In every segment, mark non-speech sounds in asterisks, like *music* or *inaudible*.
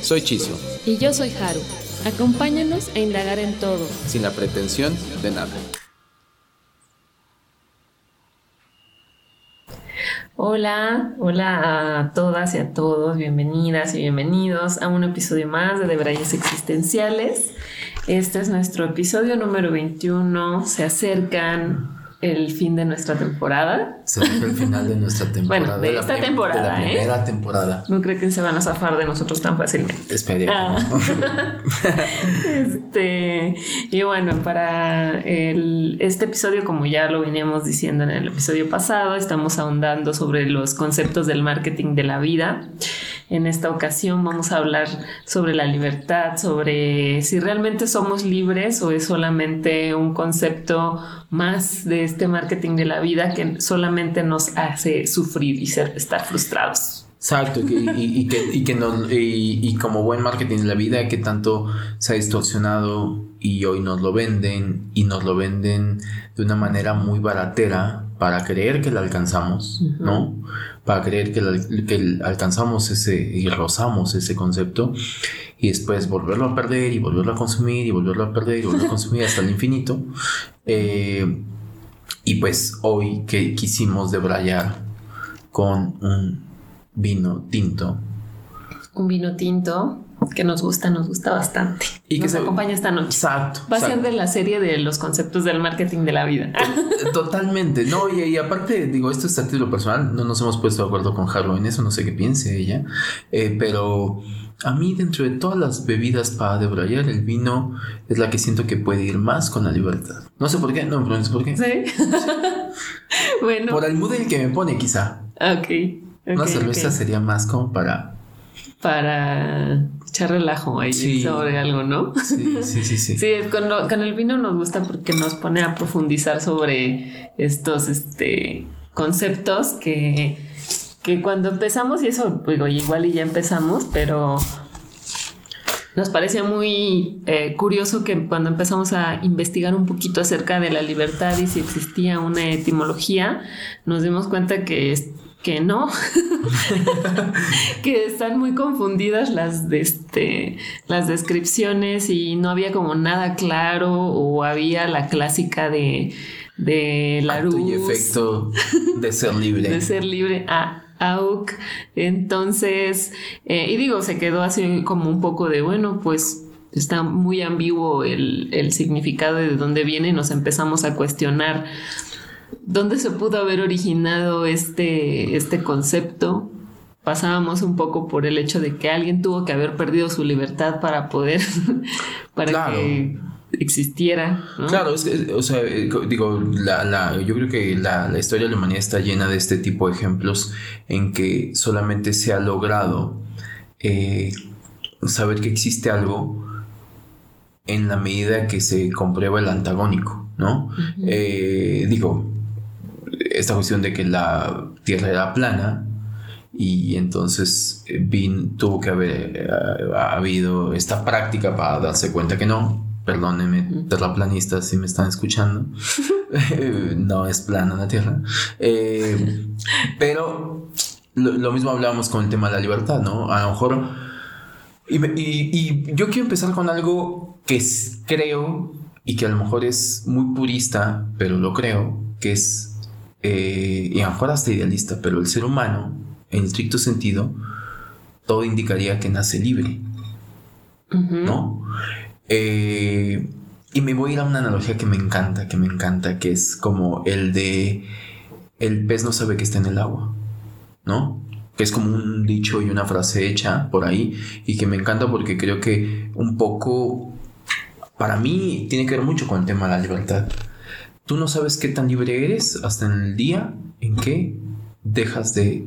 Soy Chiso. Y yo soy Haru. Acompáñanos a indagar en todo. Sin la pretensión de nada. Hola, hola a todas y a todos, bienvenidas y bienvenidos a un episodio más de Debrayes Existenciales. Este es nuestro episodio número 21. Se acercan el fin de nuestra temporada. Se el final de nuestra temporada. Bueno, de, esta temporada, de la ¿eh? primera temporada. No creo que se van a zafar de nosotros tan fácilmente. Esperemos. Ah. *laughs* este, y bueno, para el, este episodio, como ya lo veníamos diciendo en el episodio pasado, estamos ahondando sobre los conceptos del marketing de la vida. En esta ocasión vamos a hablar sobre la libertad, sobre si realmente somos libres o es solamente un concepto más de este marketing de la vida que solamente nos hace sufrir y ser, estar frustrados. Exacto, y, y, que, y, que nos, y, como buen marketing de la vida que tanto se ha distorsionado y hoy nos lo venden y nos lo venden de una manera muy baratera para creer que la alcanzamos, ¿no? Para creer que, que, alcanzamos ese y rozamos ese concepto y después volverlo a perder y volverlo a consumir y volverlo a perder y volverlo a consumir hasta el infinito. Eh, y pues hoy que quisimos debrayar con un vino tinto. Un vino tinto que nos gusta, nos gusta bastante. Y que se acompaña esta noche. Exacto. Va a ser de la serie de los conceptos del marketing de la vida. Totalmente. No, y, aparte, digo, esto es a título personal. No nos hemos puesto de acuerdo con Haru en eso, no sé qué piense ella. Eh, pero a mí, dentro de todas las bebidas para debrayar, el vino es la que siento que puede ir más con la libertad. No sé por qué, no me preguntes por qué. Sí. *laughs* bueno. Por el mood en que me pone, quizá. Ok. okay Una cerveza sería más como para para echar relajo ahí sobre algo, ¿no? Sí, sí, sí. Sí, *laughs* sí con, con, el vino nos gusta porque nos pone a profundizar sobre estos este, conceptos que, que cuando empezamos, y eso, digo, igual y ya empezamos, pero nos parecía muy eh, curioso que cuando empezamos a investigar un poquito acerca de la libertad y si existía una etimología, nos dimos cuenta que que no, *laughs* que están muy confundidas las, de este, las descripciones y no había como nada claro o había la clásica de, de la luz. y efecto de ser libre. *laughs* de ser libre. Ah, AUK. Entonces, eh, y digo, se quedó así como un poco de, bueno, pues está muy ambiguo el, el significado de dónde viene y nos empezamos a cuestionar ¿Dónde se pudo haber originado este, este concepto? Pasábamos un poco por el hecho de que alguien tuvo que haber perdido su libertad para poder, *laughs* para que existiera. Claro, es que, o sea, eh, digo, la, la, yo creo que la, la, historia de la humanidad está llena de este tipo de ejemplos en que solamente se ha logrado eh, saber que existe algo en la medida que se comprueba el antagónico, ¿no? Eh, digo, esta cuestión de que la Tierra era plana y entonces Bin eh, tuvo que haber habido esta práctica para darse cuenta que no. Perdónenme, terraplanistas, si me están escuchando. *laughs* *laughs* no es plana la Tierra. Eh, pero lo, mismo hablábamos con el tema de la libertad, ¿no? A lo mejor... Y, y yo quiero empezar con algo que creo y que a lo mejor es muy purista, pero lo creo, que es eh, y a lo mejor hasta idealista, pero el ser humano, en estricto sentido, todo indicaría que nace libre. ¿No? Eh, y me voy a ir a una analogía que me encanta, que me encanta, que es como el de el pez no sabe que está en el agua, ¿no? Que es como un dicho y una frase hecha por ahí y que me encanta porque creo que un poco, para mí, tiene que ver mucho con el tema de la libertad tú no sabes qué tan libre eres hasta en el día en que dejas de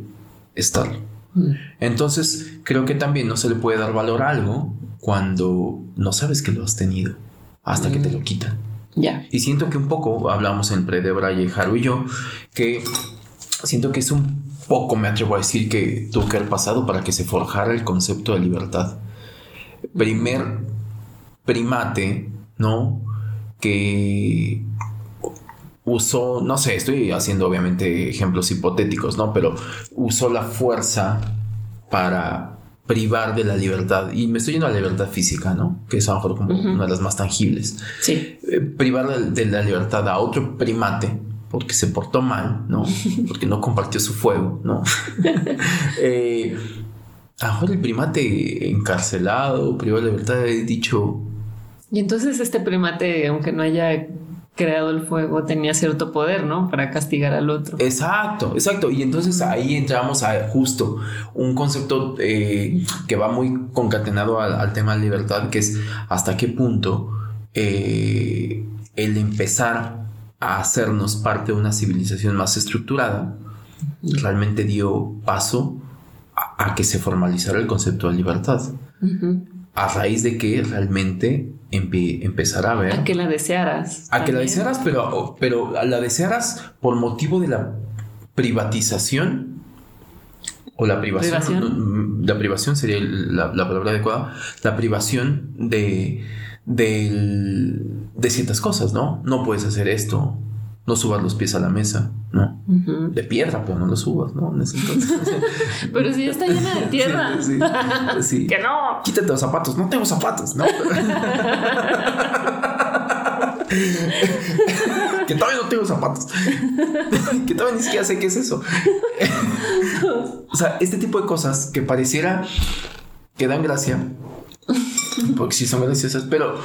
estar. Mm. Entonces, creo que también no se le puede dar valor a algo cuando no sabes que lo has tenido hasta que te lo quitan. Ya. Y siento que un poco, hablamos entre Debra y Haru y yo, que siento que es un poco, me atrevo a decir, que tuvo que haber pasado para que se forjara el concepto de libertad. Primer primate, ¿no? Que usó, no sé, estoy haciendo obviamente ejemplos hipotéticos, ¿no? Pero usó la fuerza para privar de la libertad. Y me estoy yendo a la libertad física, ¿no? Que es a lo mejor como una de las más tangibles. Sí. Eh, privar de, de la libertad a otro primate porque se portó mal, ¿no? *laughs* Porque no compartió su fuego, ¿no? *laughs* eh, a lo mejor el primate encarcelado, privado de libertad, he dicho... Y entonces este primate, aunque no haya creado el fuego, tenía cierto poder, ¿no? Para castigar al otro. Exacto, exacto. Y entonces ahí entramos a justo un concepto eh, que va muy concatenado al, al, tema de libertad, que es hasta qué punto eh, el empezar a hacernos parte de una civilización más estructurada, realmente dio paso a, a que se formalizara el concepto de libertad. Uh -huh. A raíz de que realmente empe empezara a ver... A que la desearas. A también. que la desearas, pero, pero la desearas por motivo de la privatización o la privación, privación. la privación sería la, la, palabra adecuada, la privación de, de, de, ciertas cosas, ¿no? No puedes hacer esto, no subas los pies a la mesa, ¿no? Uh -huh. De piedra, pero no los subas, ¿no? En ese entonces, *laughs* pero si ya está llena de tierra. Sí, sí, sí. *laughs* que no. Quítate los zapatos, no tengo zapatos, ¿no? *laughs* que todavía no tengo zapatos. que todavía ni siquiera sé qué es eso. o sea, este tipo de cosas que pareciera que dan gracia, porque sí son graciosas, pero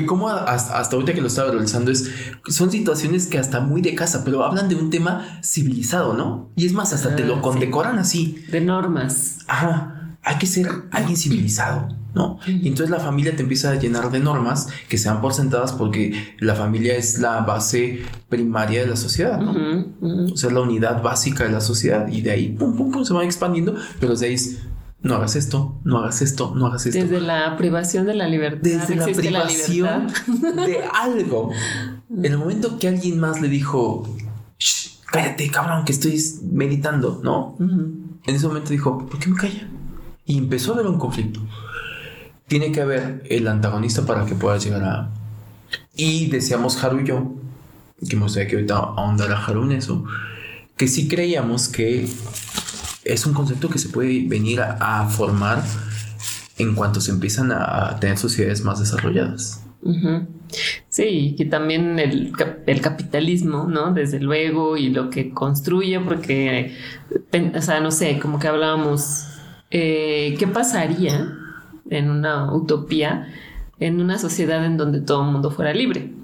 que como hasta, hasta, ahorita que lo estaba realizando es son situaciones que hasta muy de casa, pero hablan de un tema civilizado, ¿no? Y es más, hasta ah, te lo condecoran sí. así. De normas. Ajá. Hay que ser alguien civilizado, ¿no? Y entonces la familia te empieza a llenar de normas que se dan por sentadas porque la familia es la base primaria de la sociedad, ¿no? Uh -huh. O sea, es la unidad básica de la sociedad y de ahí, pum, pum, pum, se van expandiendo, pero desde ahí es, no hagas esto, no hagas esto, no hagas esto. Desde la privación de la libertad. Desde la privación la de algo. En el momento que alguien más le dijo, cállate, cabrón, que estoy meditando, ¿no? Uh -huh. En ese momento dijo, ¿por qué me calla? Y empezó a haber un conflicto. Tiene que haber el antagonista para que puedas llegar a... Y decíamos Haru y yo, que me gustaría que ahorita ahondara Haru en eso, que sí creíamos que es un concepto que se puede venir a, formar en cuanto se empiezan a, tener sociedades más desarrolladas. Sí, que también el, el, capitalismo, ¿no? Desde luego, y lo que construye, porque, o sea, no sé, como que hablábamos, eh, ¿qué pasaría en una utopía, en una sociedad en donde todo el mundo fuera libre?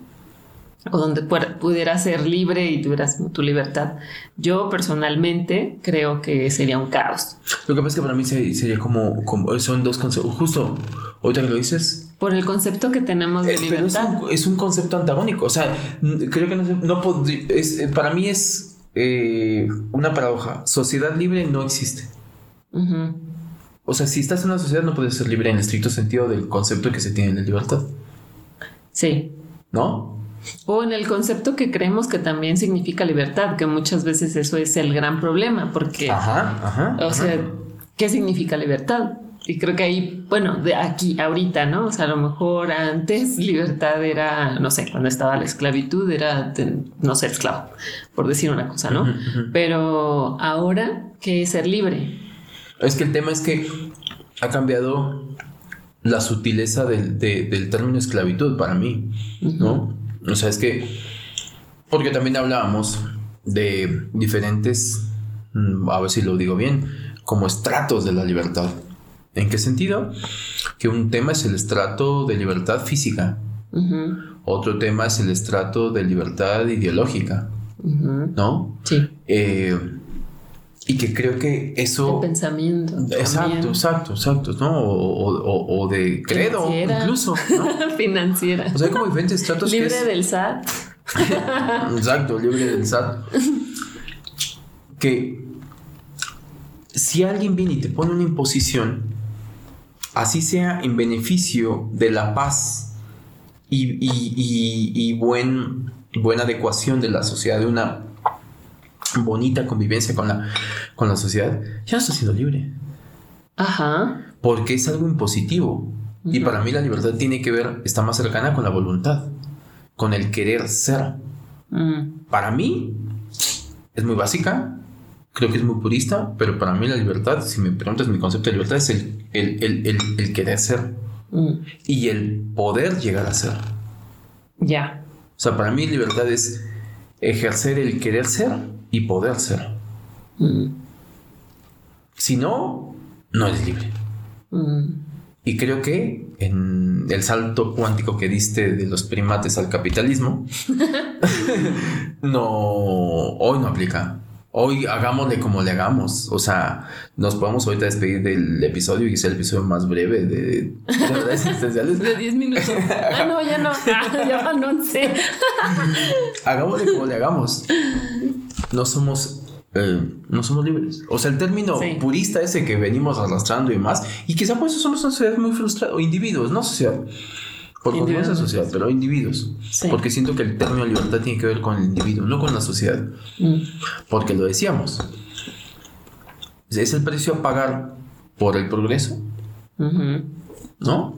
O donde pudiera ser libre y tuvieras tu libertad. Yo personalmente creo que sería un caos. Lo que pasa es que para mí sería como, como son dos conceptos, justo ahorita que lo dices. Por el concepto que tenemos de eh, libertad. Es un, es un, concepto antagónico, o sea, creo que no, no es, para mí es eh, una paradoja. Sociedad libre no existe. Uh -huh. O sea, si estás en una sociedad no puedes ser libre en el estricto sentido del concepto que se tiene de libertad. Sí. ¿No? O en el concepto que creemos que también significa libertad, que muchas veces eso es el gran problema, porque, ajá, ajá, o sea, ¿qué significa libertad? Y creo que ahí, bueno, de aquí, ahorita, ¿no? O sea, a lo mejor antes *laughs* libertad era, no sé, cuando estaba la esclavitud era no ser esclavo, por decir una cosa, ¿no? Uh -huh. Pero ahora, ¿qué es ser libre? Es que el tema es que ha cambiado la sutileza del, de, del término esclavitud para mí, uh -huh. O sea, es que, porque también hablábamos de diferentes, mm, a ver si lo digo bien, como estratos de la libertad. ¿En qué sentido? Que un tema es el estrato de libertad física, uh -huh. otro tema es el estrato de libertad ideológica, uh -huh. ¿no? Sí. Eh, y que creo que eso... De pensamiento. Exacto, también. exacto, exacto, ¿no? O, o, o de credo, Financiera. incluso. ¿no? *laughs* Financiera. O sea, hay como diferentes estratos. Libre que es... del SAT. *laughs* exacto, libre del SAT. que si alguien viene y te pone una imposición, así sea en beneficio de la paz y, y, buen, buena adecuación de la sociedad, de una bonita convivencia con la, con la sociedad, ya no está siendo libre. Ajá. Porque es algo impositivo. Y para mí la libertad tiene que ver, está más cercana con la voluntad, con el querer ser. Mm. Para mí es muy básica, creo que es muy purista, pero para mí la libertad, si me preguntas mi concepto de libertad, es el, el, querer ser mm. y el poder llegar a ser. Ya. O sea, para mí libertad es ejercer el querer ser y poder ser. Mm. Si no, no eres libre. Y creo que en el salto cuántico que diste de los primates al capitalismo, *laughs* no, hoy no aplica. Hoy hagámosle como le hagamos. O sea, nos podemos ahorita despedir del episodio y es el episodio más breve de, de *laughs* existenciales. De 10 minutos. Ah, no, ya no. *laughs* ya van 11. hagámosle como le hagamos. No somos eh, no somos libres. O sea, el término purista ese que venimos arrastrando y más, y quizá por eso somos una sociedad muy frustrada, o individuos, no sociedad. Por esa sociedad, pero individuos. Porque siento que el término libertad tiene que ver con el individuo, no con la sociedad. Mm. Porque lo decíamos. Es el precio a pagar por el progreso. ¿No?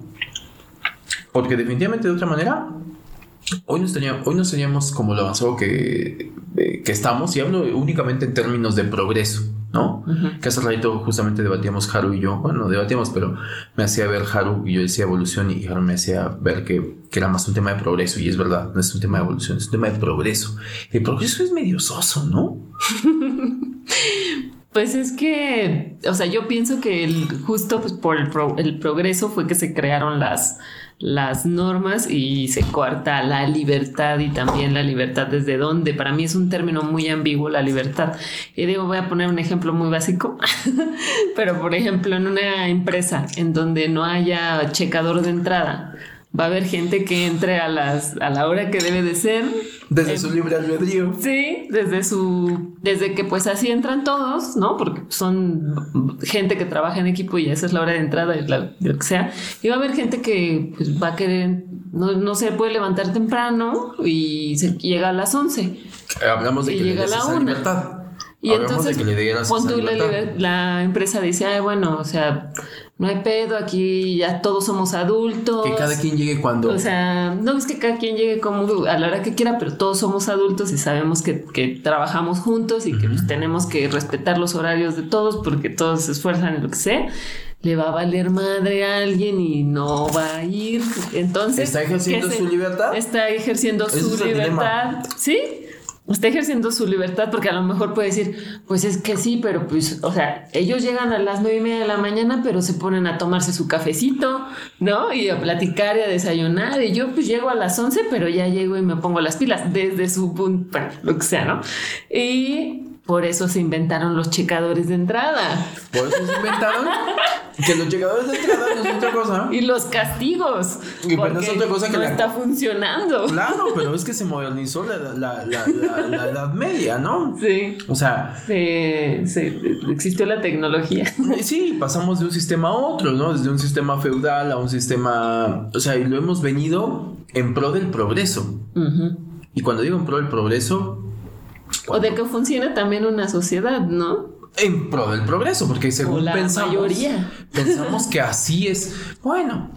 Porque definitivamente de otra manera, hoy no, estaríamos, hoy no seríamos como lo avanzado que, eh, que estamos, y hablo únicamente en términos de progreso. ¿no? Que hace ratito justamente debatíamos Haru y yo, bueno, debatíamos, pero me hacía ver Haru y yo decía evolución y Haru me hacía ver que, que, era más un tema de progreso y es verdad, no es un tema de evolución, es un tema de progreso. El progreso es medio soso, ¿no? *laughs* Pues es que, o sea, yo pienso que el, justo pues, por el, el progreso fue que se crearon las, las normas y se corta la libertad y también la libertad desde dónde. Para mí es un término muy ambiguo la libertad. Y digo, voy a poner un ejemplo muy básico, *laughs* pero por ejemplo en una empresa en donde no haya checador de entrada, va a haber gente que entre a, las, a la hora que debe de ser. Desde su libre albedrío. Sí, desde su. Desde que pues así entran todos, ¿no? Porque son gente que trabaja en equipo y esa es la hora de entrada, lo que sea. Y va a haber gente que pues, va a querer. No, no se puede levantar temprano y se llega a las 11. Hablamos de que llega le a la libertad. Y entonces, de que le la, la, empresa dice, ay, bueno, o sea, no hay pedo, aquí ya todos somos adultos. Que cada quien llegue cuando. O sea, no es que cada quien llegue como a la hora que quiera, pero todos somos adultos y sabemos que, trabajamos juntos y que pues, tenemos que respetar los horarios de todos porque todos se esfuerzan en lo que sea. Le va a valer madre a alguien y no va a ir. Entonces. ¿Está ejerciendo su libertad? Está ejerciendo su libertad. Sí está ejerciendo su libertad porque a lo mejor puede decir, pues es que sí, pero pues, o sea, ellos llegan a las nueve y media de la mañana, pero se ponen a tomarse su cafecito, ¿no? Y a platicar y a desayunar. Y yo pues llego a las once, pero ya llego y me pongo las pilas desde su punto, bueno, lo que sea, ¿no? Y por eso se inventaron los checadores de entrada. Por eso se inventaron que los checadores de entrada no es otra cosa. Y los castigos. Y pues no es otra cosa que no está funcionando. Claro, pero es que se modernizó la, la, la, Edad Media, ¿no? Sí. O sea. existió la tecnología. Sí, pasamos de un sistema a otro, ¿no? Desde un sistema feudal a un sistema. O sea, y lo hemos venido en pro del progreso. Y cuando digo en pro del progreso, o de que funcione también una sociedad, ¿no? En pro del progreso, porque según la pensamos, mayoría. pensamos que así es. Bueno,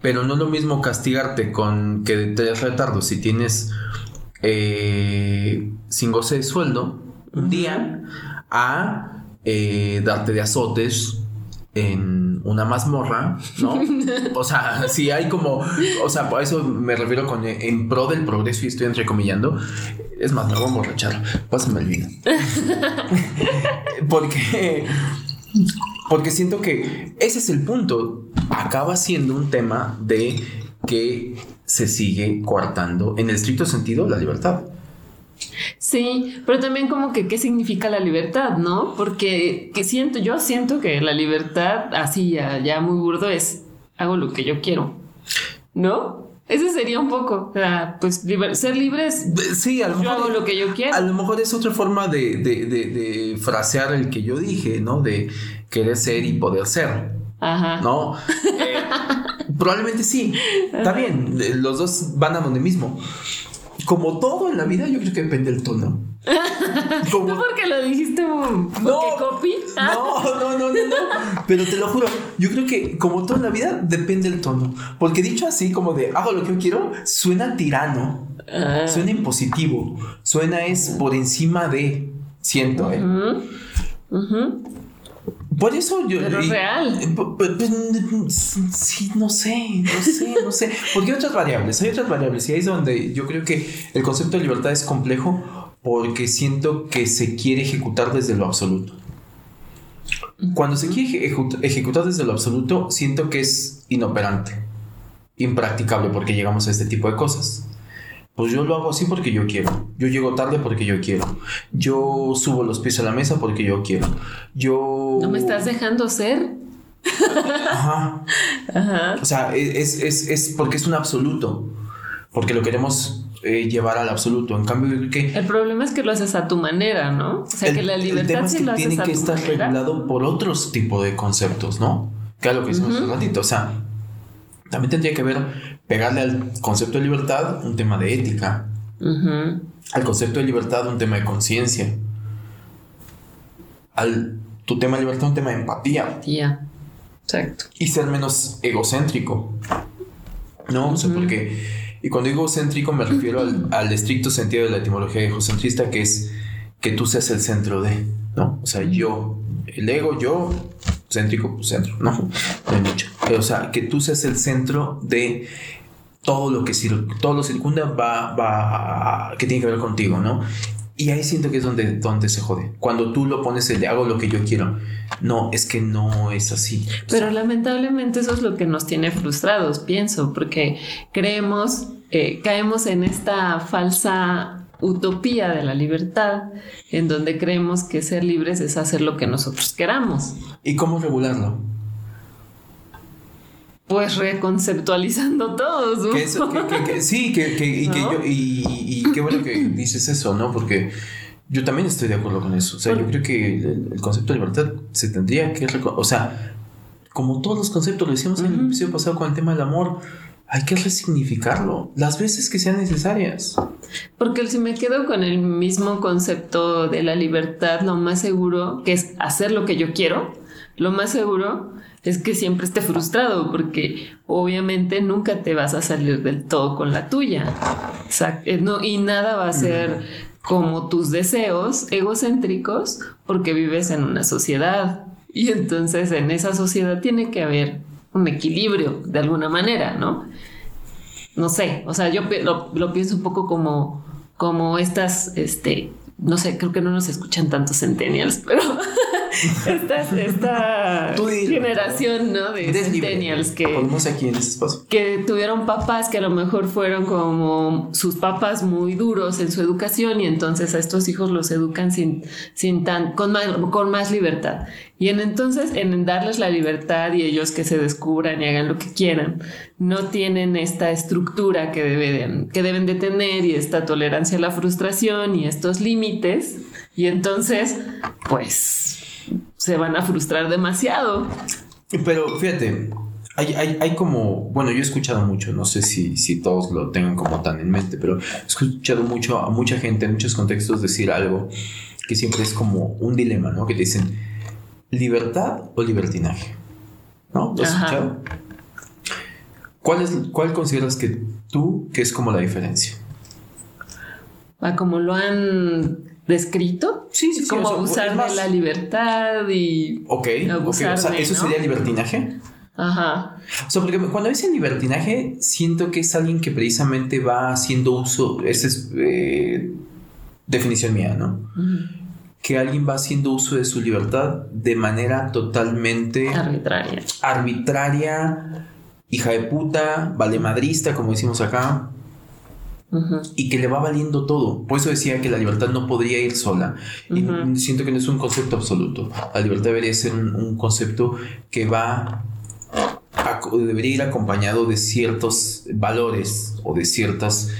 pero no es lo mismo castigarte con que te des retardo si tienes eh, sin goce de sueldo un día a eh, darte de azotes en una mazmorra, ¿no? *laughs* O sea, si hay como, o sea, por eso me refiero con en pro del progreso y estoy entrecomillando. Es más, me voy a emborrachar. Pásame el vino. *laughs* porque, porque siento que ese es el punto. Acaba siendo un tema de que se sigue coartando en el estricto sentido la libertad. Sí, pero también como que qué significa la libertad, ¿no? Porque que siento, yo siento que la libertad, así ya, muy burdo, es hago lo que yo quiero, ¿no? Ese sería un poco, o sea, pues ser libre es sí, a lo yo hago lo que yo quiero. A lo mejor es otra forma de, de, de, frasear el que yo dije, ¿no? De querer ser y poder ser. Ajá. ¿No? Eh, probablemente sí. Está bien. Los dos van a donde mismo. Como todo en la vida, yo creo que depende del tono. *laughs* Como- ¿Tú porque lo dijiste porque No. copy? No, no, no, no, no. Pero te lo juro, yo creo que como todo en la vida depende del tono. Porque dicho así, como de hago lo que yo quiero, suena tirano, Ah. suena impositivo, suena es por encima de. Siento, ¿eh? Ujú. Por eso yo. Pero y- real. eh, sí, no sé, no sé, no sé. Porque hay otras variables, hay otras variables. Y ahí es donde yo creo que el concepto de libertad es complejo porque siento que se quiere ejecutar desde lo absoluto. Cuando se quiere ejecu- ejecutar desde lo absoluto, siento que es inoperante, impracticable porque llegamos a este tipo de cosas. Pues yo lo hago así porque yo quiero. Yo llego tarde porque yo quiero. Yo subo los pies a la mesa porque yo quiero. Yo... ¿No me estás dejando ser? Ajá. *laughs* Ajá. O sea, es, es, es porque es un absoluto. Porque lo queremos eh, llevar al absoluto. En cambio, que El problema es que lo haces a tu manera, ¿no? O sea, que la el libertad tema es que lo tiene que estar manera. regulado por otros tipos de conceptos, ¿no? Que es lo que hicimos hace un ratito. O sea, también tendría que ver, pegarle al concepto de libertad un tema de ética, Ujú. al concepto de libertad un tema de conciencia, al tu tema de libertad un tema de empatía Ya. Exacto. y ser menos egocéntrico. ¿No? O sea, porque. Y cuando digo egocéntrico me refiero al, *laughs* al estricto sentido de la etimología egocentrista, que es que tú seas el centro de, ¿no? O sea, yo, el ego, yo, céntrico, pues centro, ¿no? No hay mucho. O sea, que tú seas el centro de todo lo que todo lo circunda va, va que tiene que ver contigo, ¿no? Y ahí siento que es donde, donde se jode. Cuando tú lo pones el de hago lo que yo quiero. No, es que no es así. Pero lamentablemente eso es lo que nos tiene frustrados, pienso, porque creemos, eh, caemos en esta falsa utopía de la libertad, en donde creemos que ser libres es hacer lo que nosotros queramos. ¿Y cómo regularlo? Pues reconceptualizando todos. ¿no? Que eso- que- que- sí, y, yo- y, y qué bueno que dices eso, ¿no? Porque yo también estoy de acuerdo con eso. O sea, yo creo que el, el concepto de libertad se tendría que... O sea, como todos los conceptos, lo decíamos en el episodio pasado con el tema del amor, hay que resignificarlo las veces que sean necesarias. Porque si me quedo con el mismo concepto de la libertad, lo más seguro que es hacer lo que yo quiero, lo más seguro es que siempre esté frustrado porque obviamente nunca te vas a salir del todo con la tuya. Eh, no, y nada va a ser como tus deseos egocéntricos porque vives en una sociedad. Y entonces en esa sociedad tiene que haber un equilibrio de alguna manera, ¿no? no sé, o sea, yo lo, lo pienso un poco como, como estas, este, no sé, creo que no nos escuchan tantos centennials, pero *laughs* esta generación, ¿no? De Eres libre. centennials que, Ponemos aquí en espacio. que tuvieron papás que a lo mejor fueron como sus papás muy duros en su educación y entonces a estos hijos los educan sin, sin tan, con más, con más libertad. Y en entonces en darles la libertad y ellos que se descubran y hagan lo que quieran, no tienen esta estructura que deben, que deben de tener y esta tolerancia a la frustración y estos límites. Y entonces, pues, se van a frustrar demasiado. Pero fíjate, hay, hay, hay como, bueno, yo he escuchado mucho, no sé si, si todos lo tengan como tan en mente, pero he escuchado mucho a mucha gente en muchos contextos decir algo que siempre es como un dilema, ¿no? Que te dicen, ¿libertad o libertinaje? ¿No? ¿Lo has Ajá. escuchado? ¿Cuál, es, ¿Cuál consideras que tú que es como la diferencia? a como lo han descrito. Sí, sí, sí, Como o sea, abusar más- de la libertad y. Ok, ok, Abusar o sea, de, ¿eso ¿no? sería libertinaje? Ajá. O sea, porque cuando dicen libertinaje, siento que es alguien que precisamente va haciendo uso, esa es eh, definición mía, ¿no? Que alguien va haciendo uso de su libertad de manera totalmente Arbitraria. arbitraria, hija de puta, valemadrista, como decimos acá, y que le va valiendo todo. Por eso decía que la libertad no podría ir sola. Y siento que no es un concepto absoluto. La libertad debería ser un, un concepto que va debería ir acompañado de ciertos valores o de ciertos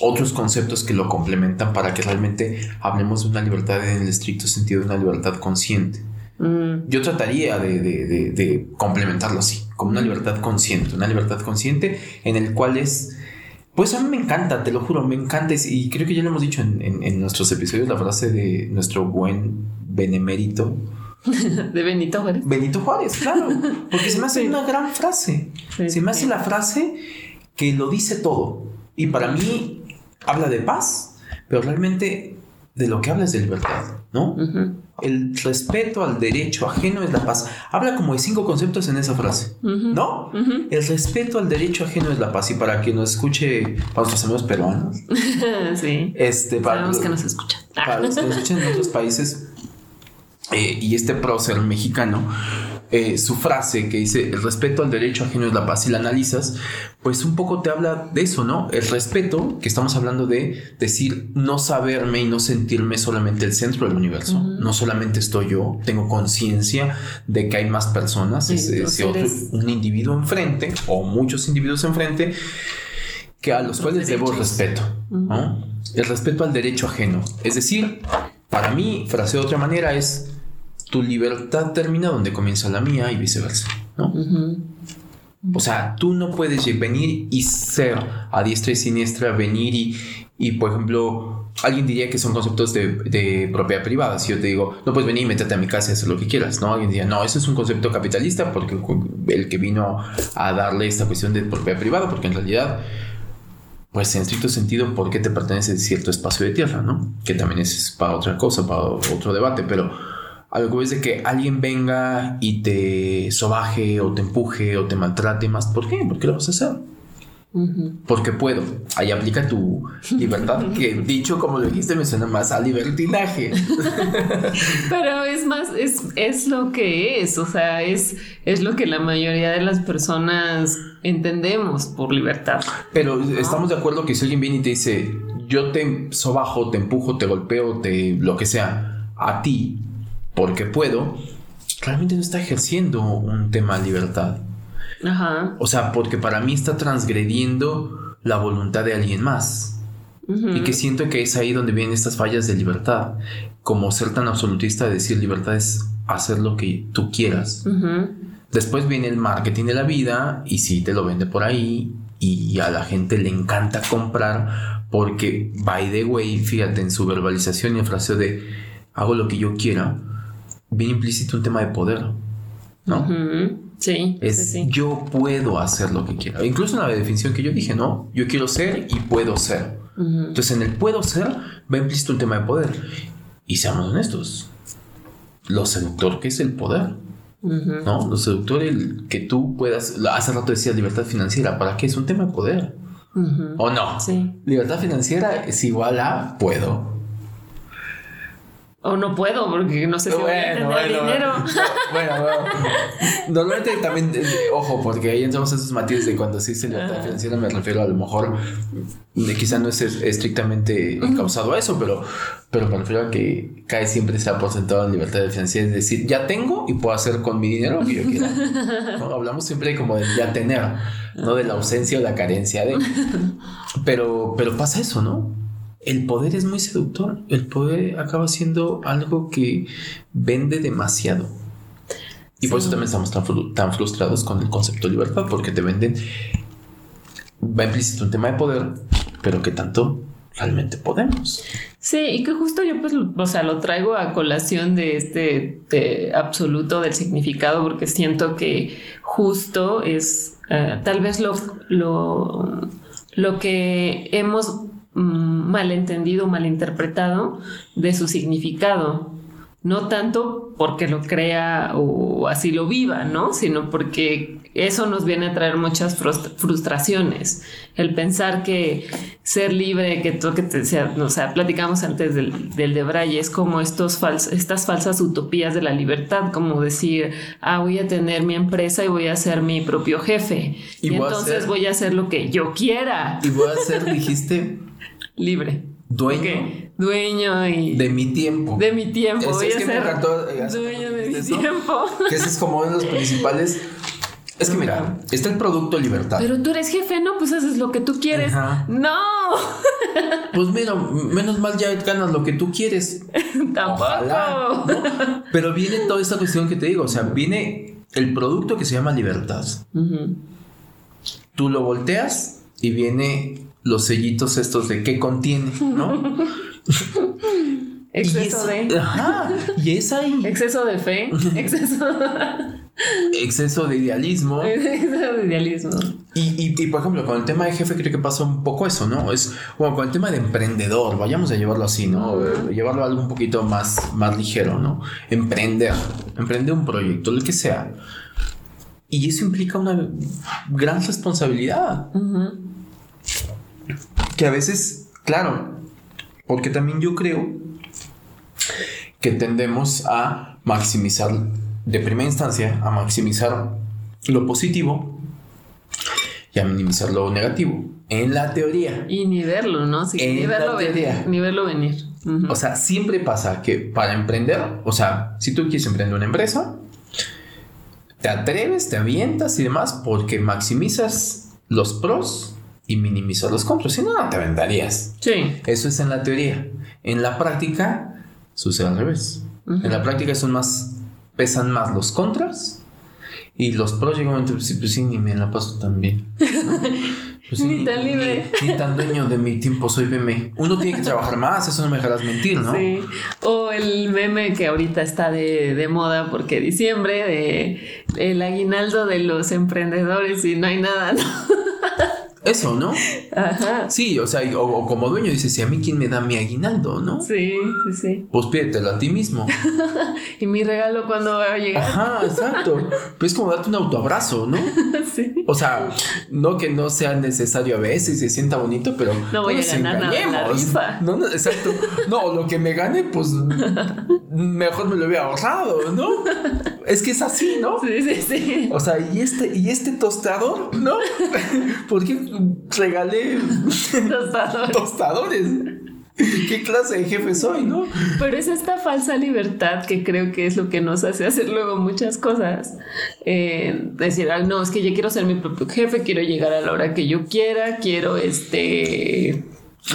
otros conceptos que lo complementan para que realmente hablemos de una libertad en el estricto sentido de una libertad consciente. Mm. Yo trataría de, de, de, complementarlo así, como una libertad consciente, una libertad consciente en el cual es... Pues a mí me encanta, te lo juro, me encanta. Y creo que ya lo hemos dicho en, en, nuestros episodios, la frase de nuestro buen benemérito. *laughs* ¿De Benito Juárez? Benito Juárez, claro. Porque se me hace una gran frase. se me hace la frase que lo dice todo. Y para mí habla de paz, pero realmente de lo que habla es de libertad, ¿no? El respeto al derecho ajeno es la paz. Habla como de cinco conceptos en esa frase, ¿no? El respeto al derecho ajeno es la paz. Y para quien nos escuche, para nuestros amigos peruanos, *laughs* sí. Este, para los que nos escuchan. Para los que nos escuchan en otros países, eh, y este prócer mexicano, eh, su frase que dice el respeto al derecho ajeno es la paz, y la analizas, pues un poco te habla de eso, ¿no? El respeto, que estamos hablando de decir no saberme y no sentirme solamente el centro del universo, no solamente estoy yo, tengo conciencia de que hay más personas, ese, otro, un individuo enfrente o muchos individuos enfrente que a los, cuales debo respeto, ¿no? El respeto al derecho ajeno, es decir, para mí, frase de otra manera, es tu libertad termina donde comienza la mía y viceversa, ¿no? O sea, tú no puedes venir y ser a diestra y siniestra, venir y, y por ejemplo, alguien diría que son conceptos de, propiedad privada. Si yo te digo, no puedes venir y métete a mi casa y hacer lo que quieras, ¿no? Alguien diría, no, ese es un concepto capitalista porque el que vino a darle esta cuestión de propiedad privada, porque en realidad pues en estricto sentido, ¿por qué te pertenece cierto espacio de tierra, no? Que también es para otra cosa, para otro debate, pero algo es de que alguien venga y te sobaje o te empuje o te maltrate más. ¿Por qué? ¿Por qué lo vas a hacer? Porque puedo. Ahí aplica tu libertad, *laughs* que dicho como lo dijiste me suena más a libertinaje. *laughs* Pero es más, es, es lo que es, o sea, es, es lo que la mayoría de las personas entendemos por libertad. Pero estamos de acuerdo que si alguien viene y te dice, yo te sobajo, te empujo, te golpeo, te lo que sea, a ti, porque puedo, realmente no está ejerciendo un tema de libertad. Ajá. O sea, porque para mí está transgrediendo la voluntad de alguien más. Y que siento que es ahí donde vienen estas fallas de libertad. Como ser tan absolutista de decir libertad es hacer lo que tú quieras. Después viene el marketing de la vida y sí te lo vende por ahí y a la gente le encanta comprar porque, by the way, fíjate en su verbalización y en fraseo de hago lo que yo quiera, viene implícito un tema de poder, ¿no? Sí. Es yo puedo hacer lo que quiera. Incluso en la definición que yo dije, no, yo quiero ser y puedo ser. Entonces en el puedo ser va implícito el tema de poder. Y seamos honestos, lo seductor que es el poder. ¿No? Lo seductor el que tú puedas. Hace rato decías libertad financiera. ¿Para qué? Es un tema de poder. ¿O no? Sí. Libertad financiera es igual a puedo. O no puedo porque no sé si voy a tener dinero. bueno, *laughs* bueno. Normalmente también, eh, ojo, porque ahí entramos esos matices de cuando se dice libertad financiera, me refiero a lo mejor, quizá no es estrictamente causado a eso, pero, pero me refiero a que cae siempre se ha porcentado en libertad financiera, es decir, ya tengo y puedo hacer con mi dinero lo que yo quiera. *laughs* Hablamos siempre como de ya tener, no de la ausencia o la carencia de. *laughs* Pero, pero pasa eso, ¿no? El poder es muy seductor. El poder acaba siendo algo que vende demasiado. Y por eso también estamos tan, frustrados con el concepto de libertad, porque te venden, va implícito un tema de poder, pero que tanto realmente podemos. Sí, y que justo yo pues, o sea, lo traigo a colación de este absoluto del significado, porque siento que justo es eh, tal vez lo, lo, lo que hemos malentendido, malinterpretado de su significado. No tanto porque lo crea o así lo viva, ¿no? Sino porque eso nos viene a traer muchas frustraciones. El pensar que ser libre, que todo que te sea, o sea, platicamos antes del, del de Braille, es como estos estas falsas utopías de la libertad, como decir, ah, voy a tener mi empresa y voy a ser mi propio jefe. Y, entonces voy a hacer lo que yo quiera. Y voy a ser, dijiste, *laughs* libre. Dueño. Dueño y. De mi tiempo. De mi tiempo. Voy a ser dueño de mi tiempo. Que ese es como uno de los principales Es que mira, está el producto libertad. Pero tú eres jefe, ¿no? Pues haces lo que tú quieres. No. Pues mira, menos mal ya ganas lo que tú quieres. *laughs* Tampoco. Pero viene toda esta cuestión que te digo, o sea, viene el producto que se llama libertad. Tú lo volteas y viene los sellitos estos de qué contiene, ¿no? *laughs* Exceso de. Ajá. Y es ahí. Exceso de fe. *laughs* Exceso. exceso de idealismo. *laughs* Exceso de idealismo. Y, y, por ejemplo, con el tema de jefe creo que pasa un poco eso, ¿no? Es bueno, con el tema de emprendedor, vayamos a llevarlo así, ¿no? Llevarlo a algo un poquito más, más ligero, ¿no? Emprender, emprender un proyecto, el que sea. Y eso implica una gran responsabilidad. Que a veces, claro, porque también yo creo que tendemos a maximizar, de primera instancia, a maximizar lo positivo y a minimizar lo negativo. En la teoría. Y ni verlo, ¿no? Sí, ni, verlo venir, ni verlo venir. O sea, siempre pasa que para emprender, o sea, si tú quieres emprender una empresa, te atreves, te avientas y demás porque maximizas los pros y minimizas los contras. Si no, no te aventarías. Sí. Eso es en la teoría. En la práctica, sucede al revés. En la práctica son más, pesan más los contras y los pros llegan a un pues, pues sí, ni me la paso tan bien. *laughs* Pues ni, tan libre. Ni, tan dueño de mi tiempo soy meme. Uno tiene que trabajar más, eso no me dejarás mentir, ¿no? Sí. O el meme que ahorita está de, de moda porque diciembre, de el aguinaldo de los emprendedores y no hay nada, ¿no? Eso, ¿no? *laughs* Ajá. Sí, o sea, o, como dueño dices, ¿y a mí quién me da mi aguinaldo, no? Sí, sí, sí. Pues pídetelo a ti mismo. *laughs* y mi regalo cuando va a llegar. Ajá, exacto. Pues es como darte un autoabrazo, ¿no? *laughs* sí. O sea, no que no sea necesario a veces y se sienta bonito, pero no voy a ganar nada rifa. No, no, exacto. No, lo que me gane, pues mejor me lo hubiera ahorrado, ¿no? Es que es así, ¿no? Sí, sí, sí. O sea, y este, y este tostador, ¿no? ¿Por qué regalé *laughs* tostadores. tostadores. ¿Qué clase de jefe soy, no? Pero es esta falsa libertad que creo que es lo que nos hace hacer luego muchas cosas. Eh, decir, no, es que yo quiero ser mi propio jefe, quiero llegar a la hora que yo quiera, quiero este.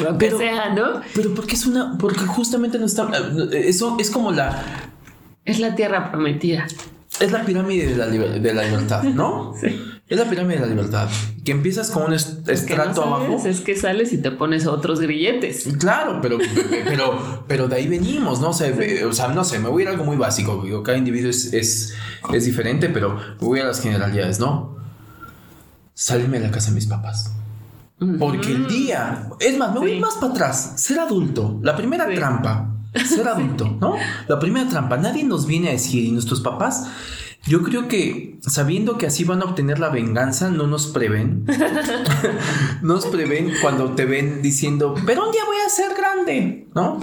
Lo que sea, ¿no? Pero porque es una. Porque justamente no está. Eso es como la. Es la tierra prometida. Es la pirámide de la, de la libertad, ¿no? *laughs* sí. Es la pirámide de la libertad. Que empiezas con un estrato abajo. Es que sales y te pones otros grilletes. Claro, pero, *laughs* pero, pero de ahí venimos, ¿no? O sea, o sea, no sé, me voy a ir a algo muy básico. Digo, cada individuo es, es, es diferente, pero me voy a las generalidades, ¿no? Salirme de la casa de mis papás. Porque el día, es más, me voy más para atrás, ser adulto, la primera trampa, ser adulto, ¿no? La primera trampa, nadie nos viene a decir, y nuestros papás yo creo que sabiendo que así van a obtener la venganza, no nos prevén. no *laughs* nos prevén cuando te ven diciendo, pero un día voy a ser grande, ¿no?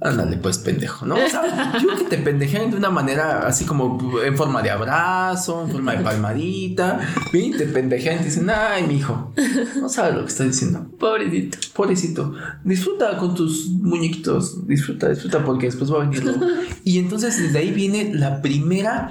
Ándale, pues pendejo, ¿no? O sea, yo que te pendejean de una manera así como en forma de abrazo, en forma de palmadita, y te pendejean y te dicen, ay, mi hijo, no sabes lo que está diciendo. Pobrecito. Pobrecito. Disfruta con tus muñequitos, disfruta, disfruta porque después va a venir. Y entonces desde ahí viene la primera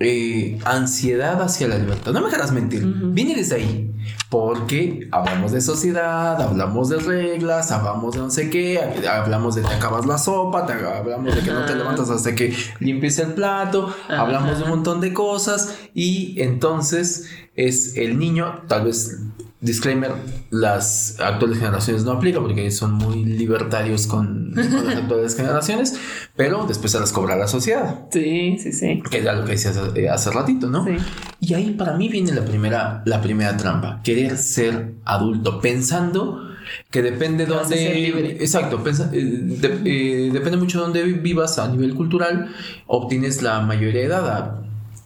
eh, ansiedad hacia la libertad. No me dejarás mentir. Viene desde ahí. Porque hablamos de sociedad, hablamos de reglas, hablamos de no sé qué, hablamos de que acabas la sopa, hablamos de que no te levantas hasta que limpies el plato, hablamos de un montón de cosas y entonces es el niño, tal vez Disclaimer, las actuales generaciones no aplican porque son muy libertarios con, las *laughs* actuales generaciones, pero después se las cobra la sociedad. Sí, sí, sí. Que era lo que decías hace, hace, ratito, ¿no? Sí. Y ahí para mí viene la primera, la primera trampa, querer ser adulto, pensando que depende de dónde... Exacto, eh, eh, depende mucho de dónde vivas a nivel cultural, obtienes la mayoría de edad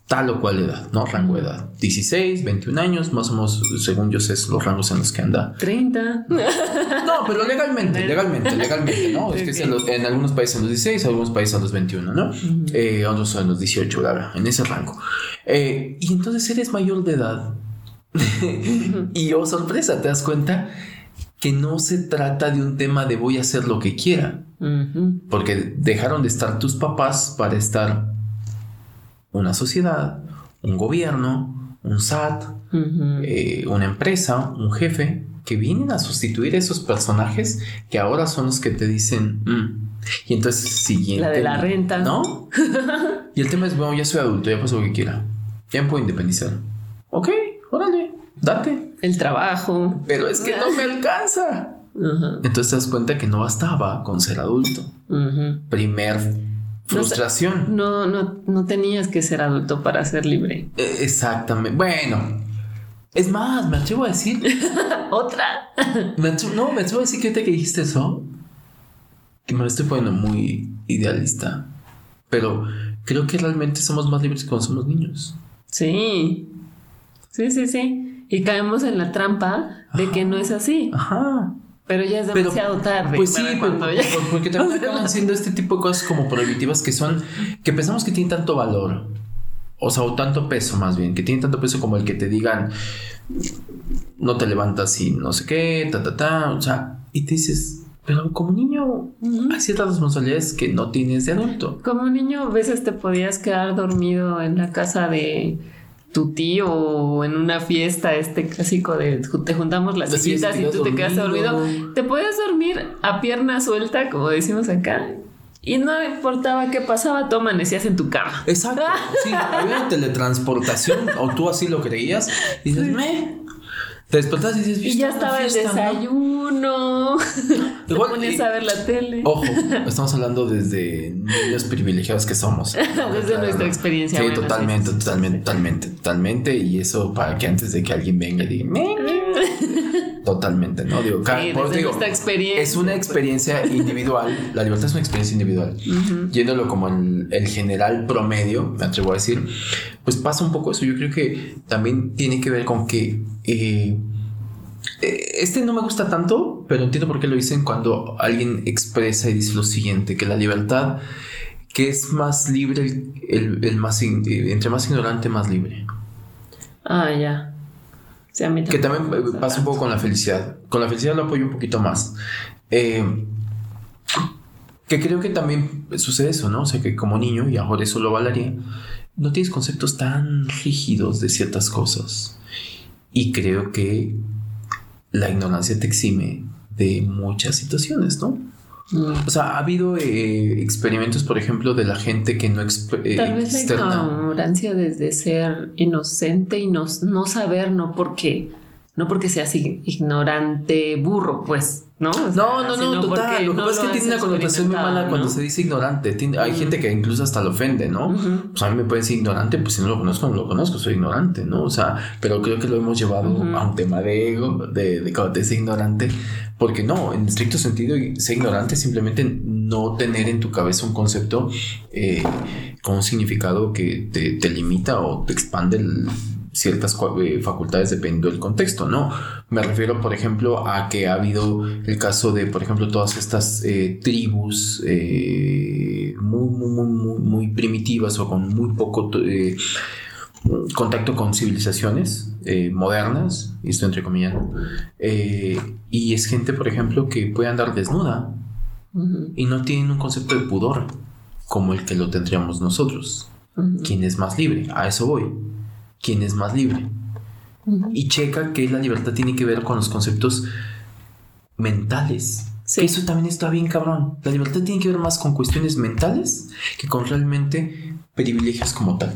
tal o cual edad, ¿no? Rango de edad. 16, 21 años, más o menos, según yo sé, los rangos en los que anda. 30. No, pero legalmente, legalmente, legalmente, ¿no? Es que en, algunos países a los 16, en algunos países a los 21, ¿no? eh, otros a los 18, verdad, en ese rango. Eh, y entonces eres mayor de edad. *laughs* y oh, sorpresa, te das cuenta que no se trata de un tema de voy a hacer lo que quiera. Porque dejaron de estar tus papás para estar una sociedad, un gobierno, un SAT, eh, una empresa, un jefe, que vienen a sustituir a esos personajes que ahora son los que te dicen, mm". y entonces siguiente. La de la renta. ¿No? *laughs* y el tema es, bueno, ya soy adulto, ya paso lo que quiera, ya me puedo independizar. Ok, órale, date. El trabajo. Pero es que no me alcanza. Entonces te das cuenta que no bastaba con ser adulto. Primer frustración. No, no, no tenías que ser adulto para ser libre. E, exactamente. Bueno, es más, me atrevo a decir. *laughs* Otra. no, me atrevo a decir que ahorita que dijiste eso, que me lo estoy poniendo muy idealista. Pero creo que realmente somos más libres cuando somos niños. Sí. Sí, sí, sí. Y caemos en la trampa de que no es así. Ajá. Pero ya es demasiado tarde. Pues sí, porque *laughs* también acaban siendo este tipo de cosas como prohibitivas que son, que pensamos que tienen tanto valor. O sea, o tanto peso más bien, que tienen tanto peso como el que te digan, no te levantas y no sé qué, ta, ta, ta. O sea, y te dices, pero como niño hay ciertas responsabilidades que no tienes de adulto. Como niño a veces te podías quedar dormido en la casa de tu tío o en una fiesta, este clásico de te juntamos las sillitas y tú te quedas dormido, te puedes dormir a pierna suelta, como decimos acá. Y no importaba qué pasaba, tú amanecías en tu cama. Exacto. *laughs* Sí, había teletransportación, o tú así lo creías, y dices, me, te despertas y dices, Y ya estaba el desayuno. Te pones a ver la tele. Ojo, estamos hablando desde niños privilegiados que somos. *laughs* desde nuestra experiencia. Sí, totalmente, totalmente, totalmente, totalmente. Y eso para que antes de que alguien venga y diga, *laughs* totalmente, ¿no? Digo, sí, digo experiencia. es una experiencia individual. *laughs* La libertad es una experiencia individual. Yéndolo como el, el, general promedio, me atrevo a decir, pues pasa un poco eso. Yo creo que también tiene que ver con que eh, eh, este no me gusta tanto, pero entiendo por qué lo dicen cuando alguien expresa y dice lo siguiente, que la libertad, que es más libre, el, más, eh, entre más ignorante, más libre. Ah, ya. que también pasa un poco con la felicidad. Con la felicidad lo apoyo un poquito más. que creo que también sucede eso, ¿no? O sea, que como niño, y ahora eso lo valería, no tienes conceptos tan rígidos de ciertas cosas. Y creo que la ignorancia te exime de muchas situaciones, ¿no? Mm. O sea, ha habido eh, experimentos, por ejemplo, de la gente que no eh, Tal vez la ignorancia desde ser inocente y no, no saber, no porque, no porque seas ignorante, burro, pues, ¿no? no, no, no, total. Lo que pasa es que tiene una connotación muy mala cuando se dice ignorante. hay gente que incluso hasta lo ofende, ¿no? Pues a mí me puede decir ignorante, pues si no lo conozco, no lo conozco, soy ignorante, ¿no? O sea, pero creo que lo hemos llevado a un tema de ego, de, de cuando te dice ignorante, porque no, en estricto sentido, ser ignorante es simplemente no tener en tu cabeza un concepto eh, con un significado que te, te limita o te expande el ciertas eh, facultades dependiendo del contexto, ¿no? Me refiero, por ejemplo, a que ha habido el caso de, por ejemplo, todas estas eh, tribus eh, muy, muy, muy, muy, primitivas o con muy poco contacto con civilizaciones modernas, y esto entre comillas, y es gente, por ejemplo, que puede andar desnuda y no tienen un concepto de pudor como el que lo tendríamos nosotros. ¿Quién es más libre? A eso voy quién es más libre. Y checa que la libertad tiene que ver con los conceptos mentales. Eso también está bien cabrón. La libertad tiene que ver más con cuestiones mentales que con realmente privilegios como tal.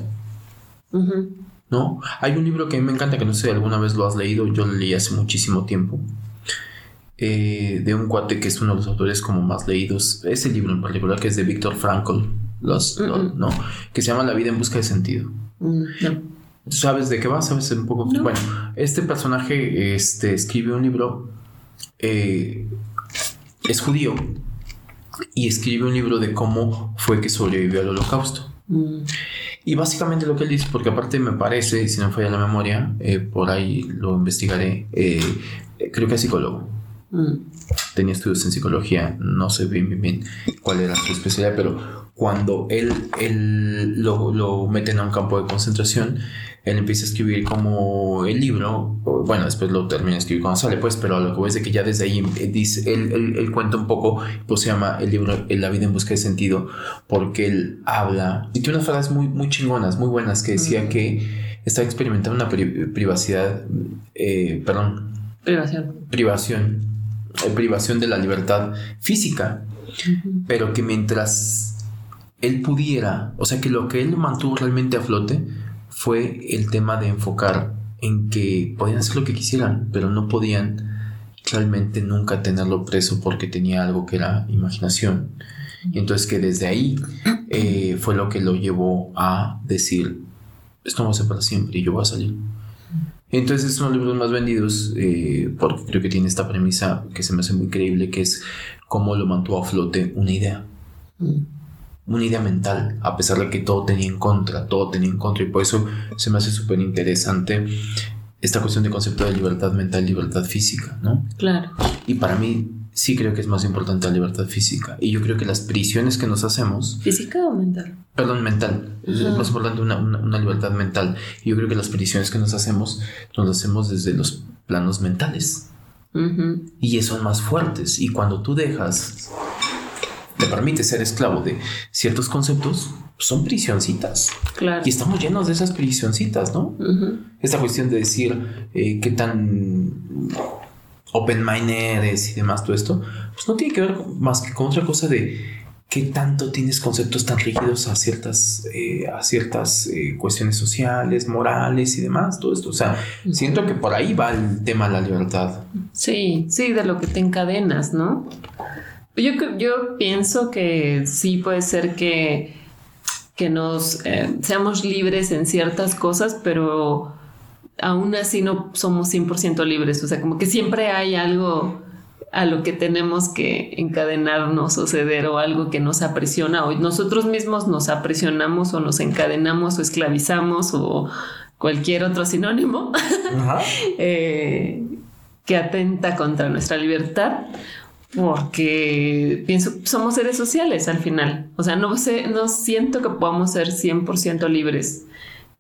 ¿No? Hay un libro que a mí me encanta, que no sé si alguna vez lo has leído, yo lo leí hace muchísimo tiempo. Eh, de un cuate que es uno de los autores como más leídos. Ese libro en particular, que es de Víctor Frankl, los, ¿no? Que se llama La vida en busca de sentido. Mm, ¿Sabes de qué va? ¿Sabes un poco? Bueno, este personaje este, escribe un libro, eh, es judío, y escribe un libro de cómo fue que sobrevivió al holocausto. Mm. Y básicamente lo que él dice, porque aparte me parece, si no me falla la memoria, eh, por ahí lo investigaré, eh, creo que es psicólogo. Mm. Tenía estudios en psicología, no sé bien, bien, bien cuál era su especialidad, pero cuando él, él lo, lo meten a un campo de concentración, él empieza a escribir como el libro, bueno, después lo termina de escribir cuando sale, pues, pero lo que voy es de que ya desde ahí eh, dice, él, él, cuenta un poco, pues se llama el libro La vida en busca de sentido, porque él habla, y tiene unas frases muy, muy chingonas, muy buenas, que decía que estaba experimentando una privacidad, eh, perdón. Privación. Privación. Eh, privación de la libertad física. Pero que mientras él pudiera, o sea que lo que él mantuvo realmente a flote fue el tema de enfocar en que podían hacer lo que quisieran, pero no podían realmente nunca tenerlo preso porque tenía algo que era imaginación. Y entonces que desde ahí *clears throat* eh, fue lo que lo llevó a decir, esto va a ser para siempre y yo voy a salir. Entonces es uno de los libros más vendidos eh, porque creo que tiene esta premisa que se me hace muy increíble, que es cómo lo mantuvo a flote una idea. Mm. Una idea mental, a pesar de que todo tenía en contra, todo tenía en contra. Y por eso se me hace súper interesante esta cuestión de concepto de libertad mental, libertad física, ¿no? Claro. Y para mí sí creo que es más importante la libertad física. Y yo creo que las prisiones que nos hacemos... ¿Física o mental? Perdón, mental. Es más importante una, una, libertad mental. Y yo creo que las prisiones que nos hacemos, nos las hacemos desde los planos mentales. Y son más fuertes. Y cuando tú dejas, te permite ser esclavo de ciertos conceptos, son prisioncitas. Claro. Y estamos llenos de esas prisioncitas, ¿no? Esta cuestión de decir eh, qué tan open-minded y demás, todo esto, pues no tiene que ver más que con otra cosa de qué tanto tienes conceptos tan rígidos a ciertas, eh, a ciertas eh, cuestiones sociales, morales y demás, todo esto. O sea, siento que por ahí va el tema de la libertad. Sí, sí, de lo que te encadenas, ¿no? Yo, yo pienso que sí puede ser que, que nos eh, seamos libres en ciertas cosas, pero aún así no somos 100% libres, o sea, como que siempre hay algo a lo que tenemos que encadenarnos o ceder o algo que nos aprisiona o nosotros mismos nos aprisionamos o nos encadenamos o esclavizamos o cualquier otro sinónimo *laughs* eh, que atenta contra nuestra libertad porque pienso somos seres sociales al final o sea no sé no siento que podamos ser 100% libres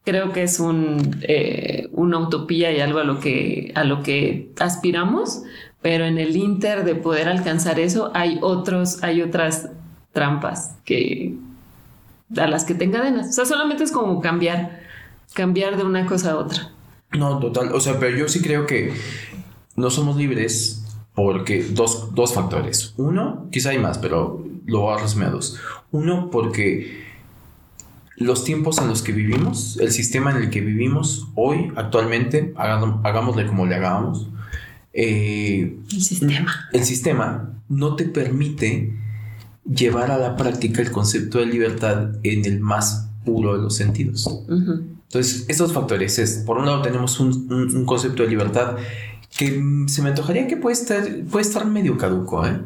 creo que es un, eh, una utopía y algo a lo, que, a lo que aspiramos, pero en el inter de poder alcanzar eso hay otros, hay otras trampas que a las que te encadenas. O sea, solamente es como cambiar, cambiar de una cosa a otra. No, total. O sea, pero yo sí creo que no somos libres porque dos, dos factores. Uno, quizá hay más, pero lo voy a resumir a dos. Uno, porque los tiempos en los que vivimos, el sistema en el que vivimos hoy, actualmente, hagámosle como le hagamos. Eh, el sistema. El sistema no te permite llevar a la práctica el concepto de libertad en el más puro de los sentidos. Entonces, estos factores es, por un lado tenemos un, concepto de libertad que se me antojaría que puede estar, puede estar medio caduco, ¿eh?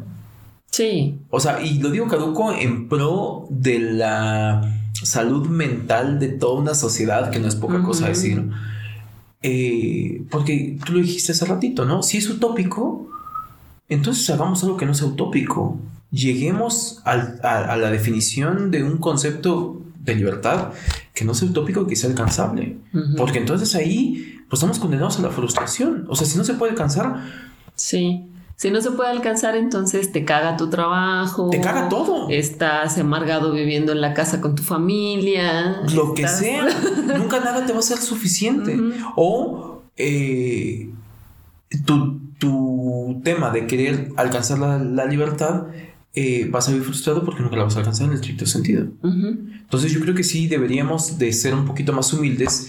Sí. O sea, y lo digo caduco en pro de la salud mental de toda una sociedad, que no es poca cosa decir. Eh, porque tú lo dijiste hace ratito, ¿no? Si es utópico, entonces hagamos algo que no sea utópico. Lleguemos a, la definición de un concepto de libertad que no sea utópico, que sea alcanzable. Porque entonces ahí, pues estamos condenados a la frustración. O sea, si no se puede alcanzar. Sí. Si no se puede alcanzar, entonces te caga tu trabajo. Te caga todo. Estás amargado viviendo en la casa con tu familia. Lo que sea. *laughs* Nunca nada te va a ser suficiente. O eh, tu, tema de querer alcanzar la, libertad eh, vas a vivir frustrado porque nunca la vas a alcanzar en el estricto sentido. Entonces yo creo que sí deberíamos de ser un poquito más humildes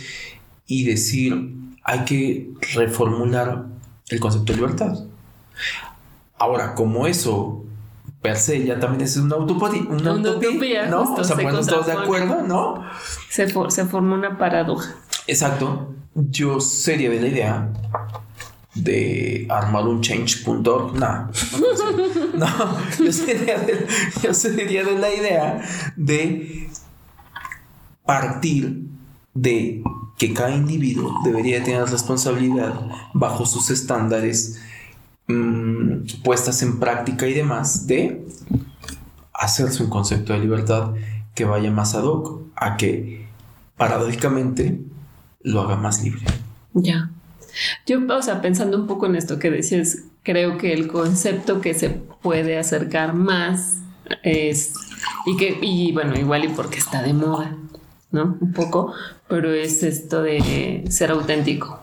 y decir, hay que reformular el concepto de libertad. Ahora, como eso per se ya también es una utopía, una, utopía, ¿no? o sea, ponemos todos de acuerdo, ¿no? Se, se forma una paradoja. Exacto. Yo sería de la idea de armar un change.org. No, *laughs* no, yo sería, de, yo sería de la idea de partir de que cada individuo debería tener responsabilidad bajo sus estándares Mm, puestas en práctica y demás de hacerse un concepto de libertad que vaya más ad hoc a que paradójicamente lo haga más libre. Ya. Yo, o sea, pensando un poco en esto que decías, creo que el concepto que se puede acercar más es, y que, y bueno, igual y porque está de moda, ¿no? Un poco, pero es esto de ser auténtico,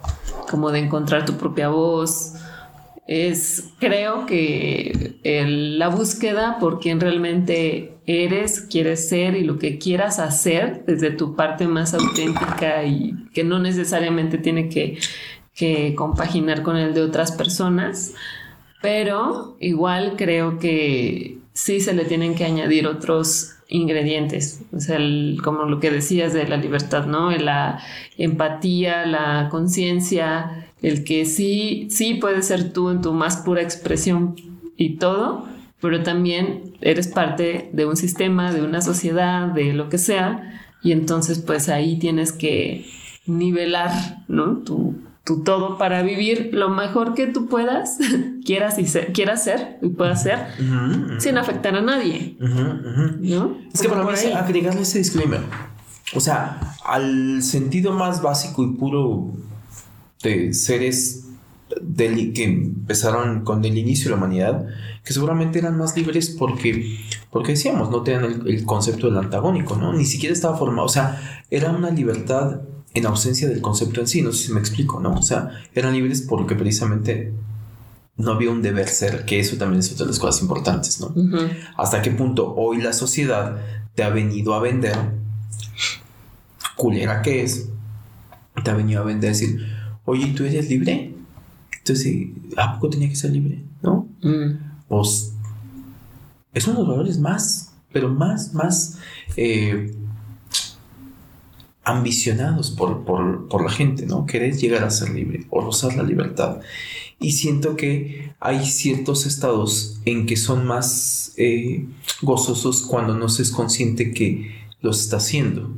como de encontrar tu propia voz. Es, creo que la búsqueda por quien realmente eres, quieres ser y lo que quieras hacer desde tu parte más auténtica y que no necesariamente tiene que, que compaginar con el de otras personas, pero igual creo que sí se le tienen que añadir otros ingredientes, o sea, como lo que decías de la libertad, ¿no? La empatía, la conciencia, el que sí, sí puedes ser tú en tu más pura expresión y todo, pero también eres parte de un sistema, de una sociedad, de lo que sea, y entonces pues ahí tienes que nivelar, ¿no? Tu, tu todo para vivir lo mejor que tú puedas, *laughs* quieras, y ser, quieras ser y puedas ser, sin afectar a nadie. ¿no? Es que para mí es agregarle ese disclaimer. O sea, al sentido más básico y puro de seres del, que empezaron con el inicio de la humanidad, que seguramente eran más libres porque, porque decíamos, no tenían el, el concepto del antagónico, ¿no? Ni siquiera estaba formado, o sea, era una libertad en ausencia del concepto en sí, no sé si me explico, ¿no? O sea, eran libres porque precisamente no había un deber ser, que eso también es otra de las cosas importantes, ¿no? Hasta qué punto hoy la sociedad te ha venido a vender, culera que es, te ha venido a vender, decir, oye, ¿tú eres libre? Entonces, ¿a poco tenía que ser libre? ¿No? Mm. Pues es uno de los valores más, pero más, más eh, ambicionados por, por, la gente, ¿no? Querer llegar a ser libre o rozar la libertad. Y siento que hay ciertos estados en que son más eh, gozosos cuando no se es consciente que los está haciendo.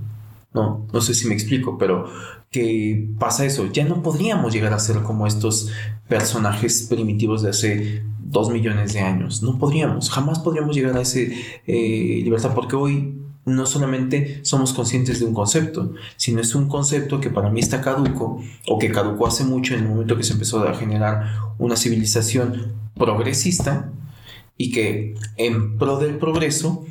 No, no sé si me explico, pero que pasa eso. Ya no podríamos llegar a ser como estos personajes primitivos de hace dos millones de años. No podríamos, jamás podríamos llegar a ese eh, libertad porque hoy no solamente somos conscientes de un concepto, sino es un concepto que para mí está caduco o que caducó hace mucho en el momento que se empezó a generar una civilización progresista y que en pro del progreso,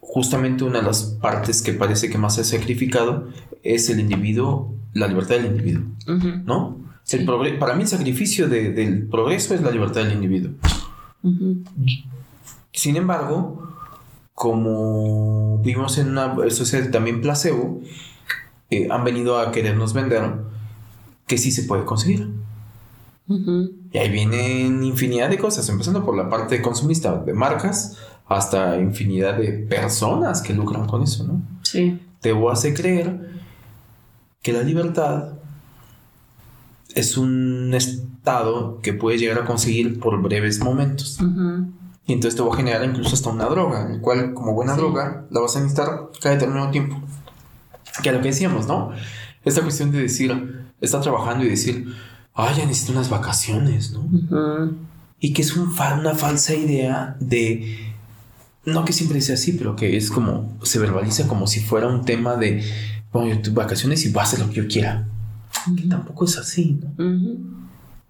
justamente una de las partes que parece que más se ha sacrificado es el individuo, la libertad del individuo, ¿no? El para mí el sacrificio del progreso es la libertad del individuo. Sin embargo, como vimos en una sociedad también placebo, eh, han venido a querernos vender que sí se puede conseguir. Y ahí vienen infinidad de cosas, empezando por la parte consumista de marcas hasta infinidad de personas que lucran con eso, ¿no? Sí. Te hace creer que la libertad es un estado que puedes llegar a conseguir por breves momentos. Y entonces te va a generar incluso hasta una droga, en el cual, como buena droga, la vas a necesitar cada determinado tiempo. Que a lo que decíamos, ¿no? Esta cuestión de decir, está trabajando y decir, ay, ya necesito unas vacaciones, ¿no? Y que es un una falsa idea de, no que siempre sea así, pero que es como, se verbaliza como si fuera un tema de, bueno, yo vacaciones y voy a hacer lo que yo quiera. Que tampoco es así, ¿no?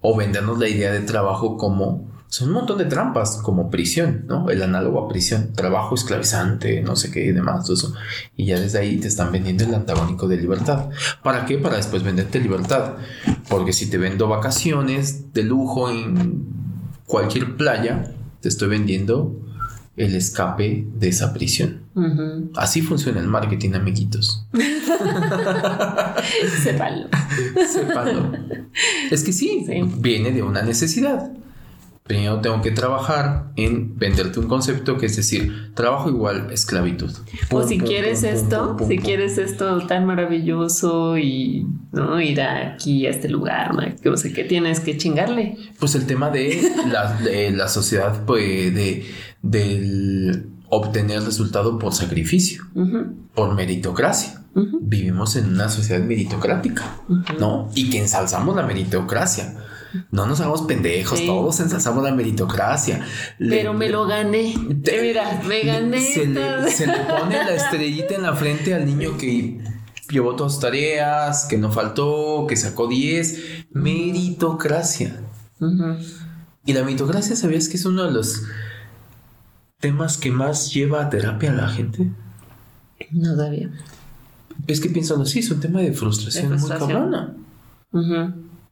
O vendernos la idea de trabajo como son un montón de trampas, como prisión, ¿no? El análogo a prisión, trabajo esclavizante, no sé qué y demás, todo eso. Y ya desde ahí te están vendiendo el antagónico de libertad. ¿Para qué? Para después venderte libertad. Porque si te vendo vacaciones de lujo en cualquier playa, te estoy vendiendo el escape de esa prisión. Así funciona el marketing, amiguitos. *laughs* Sépalo. Sépalo. Es que sí, viene de una necesidad primero tengo que trabajar en venderte un concepto que es decir, trabajo igual esclavitud. O si quieres esto, si quieres esto tan maravilloso y no ir aquí a este lugar, no sé qué tienes que chingarle. Pues el tema de *laughs* la, la sociedad, pues de del obtener resultado por sacrificio, por meritocracia. Vivimos en una sociedad meritocrática, ¿no? Y que ensalzamos la meritocracia. No nos hagamos pendejos, todos ensalzamos la meritocracia. Pero me lo gané. Mira, me gané. Se le, pone la estrellita en la frente al niño que llevó todas sus tareas, que no faltó, que sacó 10. Meritocracia. Y la meritocracia, ¿sabías que es uno de los temas que más lleva a terapia a la gente? No todavía. Es que piénsalo así, es un tema de frustración, muy cabrona.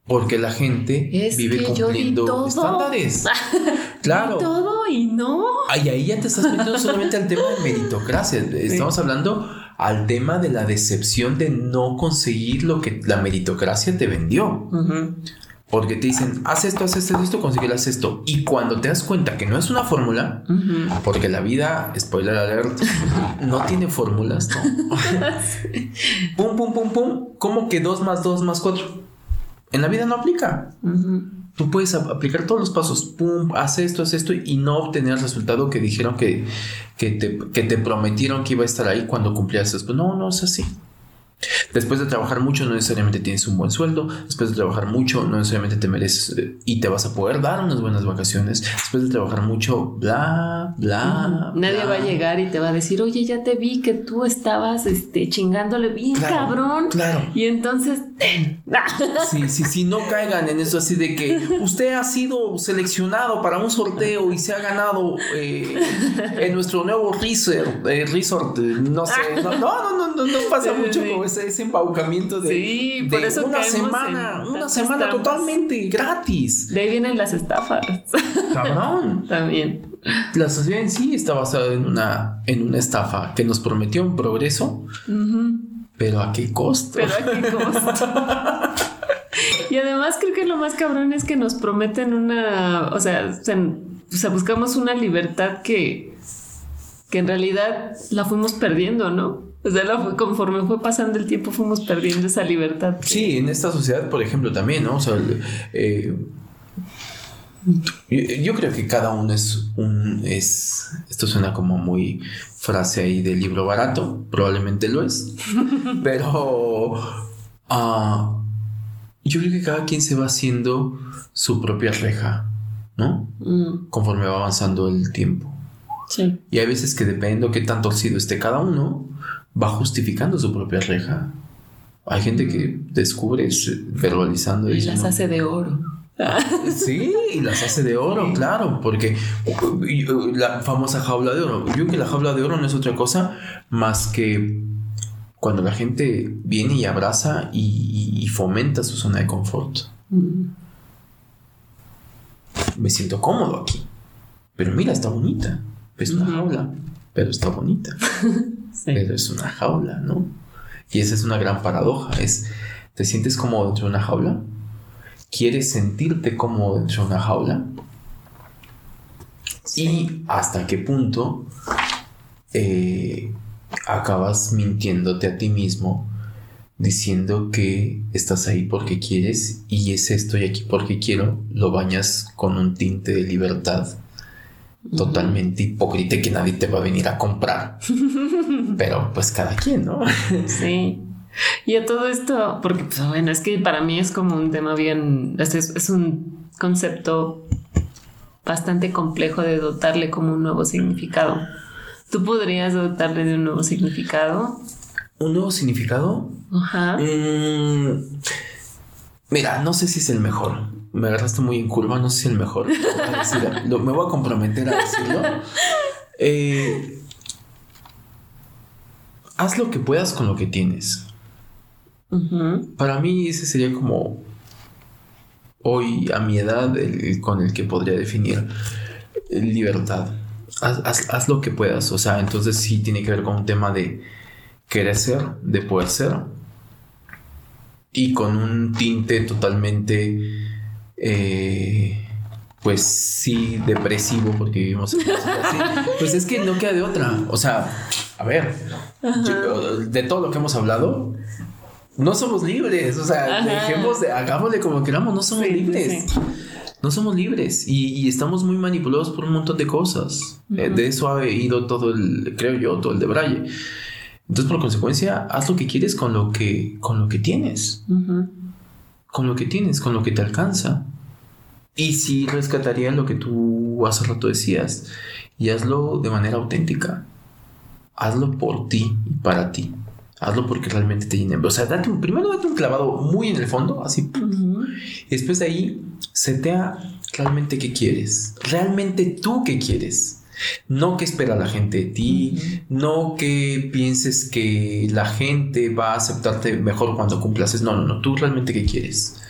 Porque la gente vive cumpliendo estándares. *laughs* claro. todo y no. Ay, ahí ya te estás metiendo solamente al tema de meritocracia. Estamos hablando al tema de la decepción de no conseguir lo que la meritocracia te vendió. Porque te dicen, haz esto, haz esto, haz esto, conseguirás esto. Y cuando te das cuenta que no es una fórmula, porque la vida, spoiler alert, no tiene fórmulas, ¿no? *laughs* pum, pum, pum, pum. ¿Cómo que 2 más 2 más 4? En la vida no aplica. Tú puedes aplicar todos los pasos, pum, haz esto, haz esto y no obtener el resultado que dijeron que, que, te, que te prometieron que iba a estar ahí cuando cumplías después. No, no es así. Después de trabajar mucho no necesariamente tienes un buen sueldo, después de trabajar mucho no necesariamente te mereces eh, y te vas a poder dar unas buenas vacaciones, después de trabajar mucho, bla, bla. Nadie va a llegar y te va a decir, oye, ya te vi que tú estabas este, chingándole bien cabrón. Claro. Y entonces, *laughs* Sí, sí, sí, no caigan en eso así de que usted ha sido seleccionado para un sorteo y se ha ganado eh, en nuestro nuevo resort, eh, resort no sé, no, no, no, no, no pasa mucho con ese, embaucamiento de, sí, por eso una semana, una semana totalmente gratis. De ahí vienen las estafas. Cabrón. *laughs* También. La sociedad en sí está basada en una, en una estafa que nos prometió un progreso, pero ¿a qué costo? Pero ¿a qué *laughs* costo? y además creo que lo más cabrón es que nos prometen una, o sea, o sea buscamos una libertad que, que en realidad la fuimos perdiendo, ¿no? O sea, conforme fue pasando el tiempo fuimos perdiendo esa libertad. Sí, en esta sociedad, por ejemplo, también, ¿no? O sea, eh, yo creo que cada uno es un... Es, esto suena como muy frase ahí del libro barato, probablemente lo es, *laughs* pero uh, yo creo que cada quien se va haciendo su propia reja, ¿no? Mm. Conforme va avanzando el tiempo. Sí. Y hay veces que depende de qué tan torcido esté cada uno, va justificando su propia reja. Hay gente que descubre verbalizando y, las hace de oro. Sí, y las hace de oro, claro, porque la famosa jaula de oro. Yo creo que la jaula de oro no es otra cosa más que cuando la gente viene y abraza y, fomenta su zona de confort. Mm. Me siento cómodo aquí, pero mira, está bonita. Es una jaula, pero está bonita. *laughs* pero es una jaula, ¿no? Y esa es una gran paradoja, es, ¿te sientes como dentro de una jaula? ¿Quieres sentirte como dentro de una jaula? Y hasta qué punto eh, acabas mintiéndote a ti mismo diciendo que estás ahí porque quieres y es estoy aquí porque quiero, lo bañas con un tinte de libertad totalmente hipócrita que nadie te va a venir a comprar. *laughs* Pero pues cada quien, ¿no? *laughs* sí. Y a todo esto, porque pues, bueno, es que para mí es como un tema bien, es, es un concepto bastante complejo de dotarle como un nuevo significado. ¿Tú podrías dotarle de un nuevo significado? ¿Un nuevo significado? Ajá. Mm, mira, no sé si es el mejor me agarraste muy en curva, no sé si el mejor. *laughs* me voy a comprometer a decirlo. Eh, haz lo que puedas con lo que tienes. Para mí ese sería como hoy a mi edad con el que podría definir libertad. Haz, haz, lo que puedas. O sea, entonces sí tiene que ver con un tema de querer ser, de poder ser. Y con un tinte totalmente eh, pues sí, depresivo, porque vivimos en así, *laughs* pues es que no queda de otra. O sea, a ver, de todo lo que hemos hablado, no somos libres. O sea, dejemos de, hagámosle como queramos, no somos libres. No somos libres y, estamos muy manipulados por un montón de cosas. Eh, de eso ha ido todo el, creo yo, todo el de Braille. Entonces, por consecuencia, haz lo que quieres con lo que, con lo que tienes. Con lo que tienes, con lo que te alcanza. Y sí rescataría lo que tú hace rato decías. Y hazlo de manera auténtica. Hazlo por ti y para ti. Hazlo porque realmente te llene. O sea, date un, primero date un clavado muy en el fondo, así. Y después de ahí, setea realmente qué quieres. Realmente tú qué quieres. No que espera la gente de ti, no que pienses que la gente va a aceptarte mejor cuando cumplas. No, no, no, tú realmente qué quieres.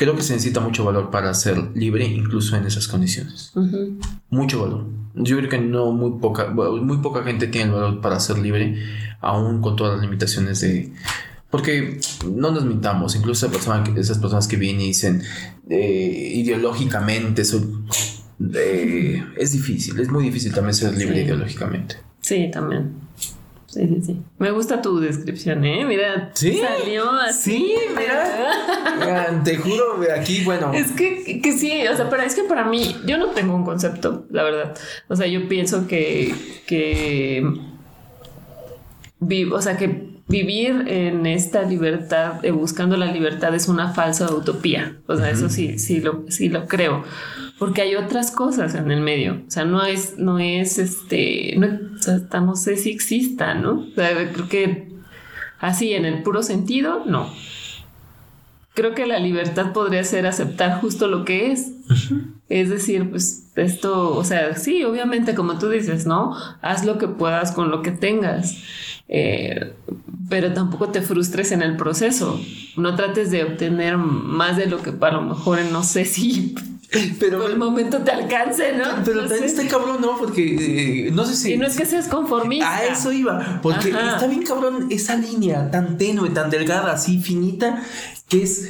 Creo que se necesita mucho valor para ser libre, incluso en esas condiciones. Mucho valor. Yo creo que no muy poca, muy poca gente tiene el valor para ser libre, aún con todas las limitaciones de, porque no nos mintamos, incluso esas personas que vienen y dicen eh, ideológicamente eh, es difícil, es muy difícil también ser libre ideológicamente. Sí, también. Sí, sí, sí. Me gusta tu descripción, ¿eh? Mira, ¿Sí? salió así. Sí, mira. te juro, aquí, bueno. Es que, que sí, o sea, pero es que para mí, yo no tengo un concepto, la verdad. O sea, yo pienso que, que, o sea, que vivir en esta libertad, eh, buscando la libertad, es una falsa utopía. O sea, eso sí, sí lo, sí lo creo. Porque hay otras cosas en el medio. O sea, no es, no es este, no, hasta no sé si exista, ¿no? O sea, creo que así, en el puro sentido, no. Creo que la libertad podría ser aceptar justo lo que es. Es decir, pues esto, o sea, sí, obviamente, como tú dices, ¿no? Haz lo que puedas con lo que tengas. Eh, pero tampoco te frustres en el proceso. No trates de obtener más de lo que para lo mejor no sé si pero por el momento te alcance, ¿no? Pero también está cabrón, ¿no? Porque eh, no sé si. Y no es que seas conformista. A eso iba. Porque está bien cabrón esa línea tan tenue, tan delgada, así finita, que es.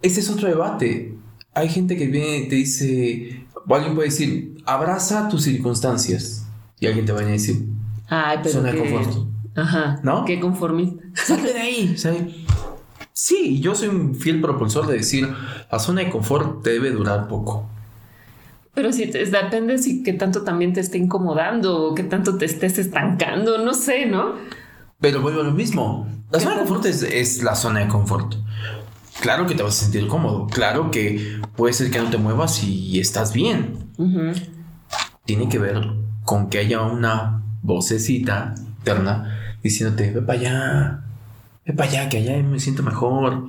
Ese es otro debate. Hay gente que viene y te dice. O alguien puede decir, abraza tus circunstancias. Y alguien te va a decir, Ay, pero. Zona de confort. Ajá. ¿No? Qué conformista. *laughs* Salte de ahí. Sí, yo soy un fiel propulsor de decir, la zona de confort te debe durar poco. Pero si te, depende si qué tanto también te esté incomodando o qué tanto te estés estancando, no sé, ¿no? Pero vuelvo a lo mismo. La zona de confort es, la zona de confort. Claro que te vas a sentir cómodo. Claro que puede ser que no te muevas y estás bien. Tiene que ver con que haya una vocecita interna diciéndote, ve para allá, ve para allá, que allá me siento mejor.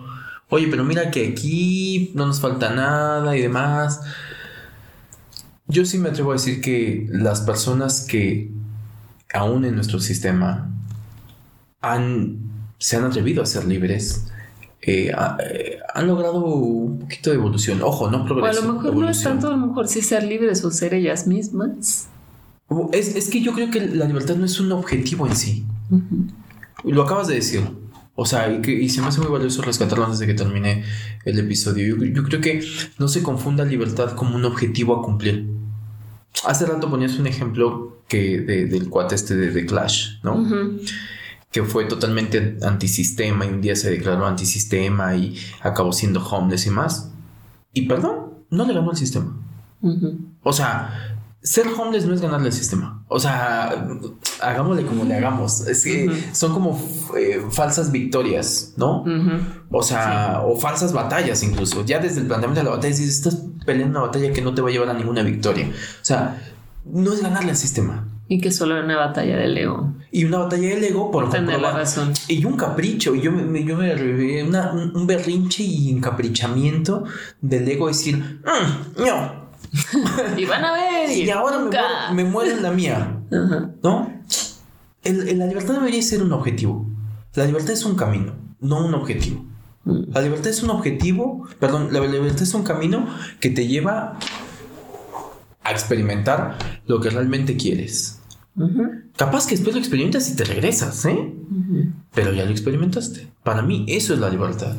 Oye, pero mira que aquí no nos falta nada y demás. Yo sí me atrevo a decir que las personas que aún en nuestro sistema han, se han atrevido a ser libres, eh, eh, han logrado un poquito de evolución. Ojo, no progreso. a lo mejor no es tanto a lo mejor si ser libres o ser ellas mismas. Es, es, que yo creo que la libertad no es un objetivo en sí. Lo acabas de decir. O sea, y, que, y, se me hace muy valioso rescatarlo antes de que termine el episodio. Yo, creo que no se confunda libertad como un objetivo a cumplir. Hace rato ponías un ejemplo que del cuate este de, Clash, ¿no? Que fue totalmente antisistema y un día se declaró antisistema y acabó siendo homeless y más. Y perdón, no le ganó el sistema. O sea, ser homeless no es ganarle al sistema. O sea, hagámosle como le hagamos. Es que son como eh, falsas victorias, ¿no? O sea, o falsas batallas incluso. Ya desde el planteamiento de la batalla dices, estás peleando una batalla que no te va a llevar a ninguna victoria. O sea, no es ganarle al sistema. Y que solo era una batalla del ego. Y una batalla del ego por tener la razón. Y un capricho. Y yo me, yo me un berrinche y encaprichamiento del ego decir, mm, no, *laughs* y van a ver. Y, ahora me muero, en la mía. ¿No? la libertad debería ser un objetivo. La libertad es un camino, no un objetivo. Mm. La libertad es un objetivo, perdón, la libertad es un camino que te lleva a experimentar lo que realmente quieres. Capaz que después lo experimentas y te regresas, ¿eh? Pero ya lo experimentaste. Para mí eso es la libertad.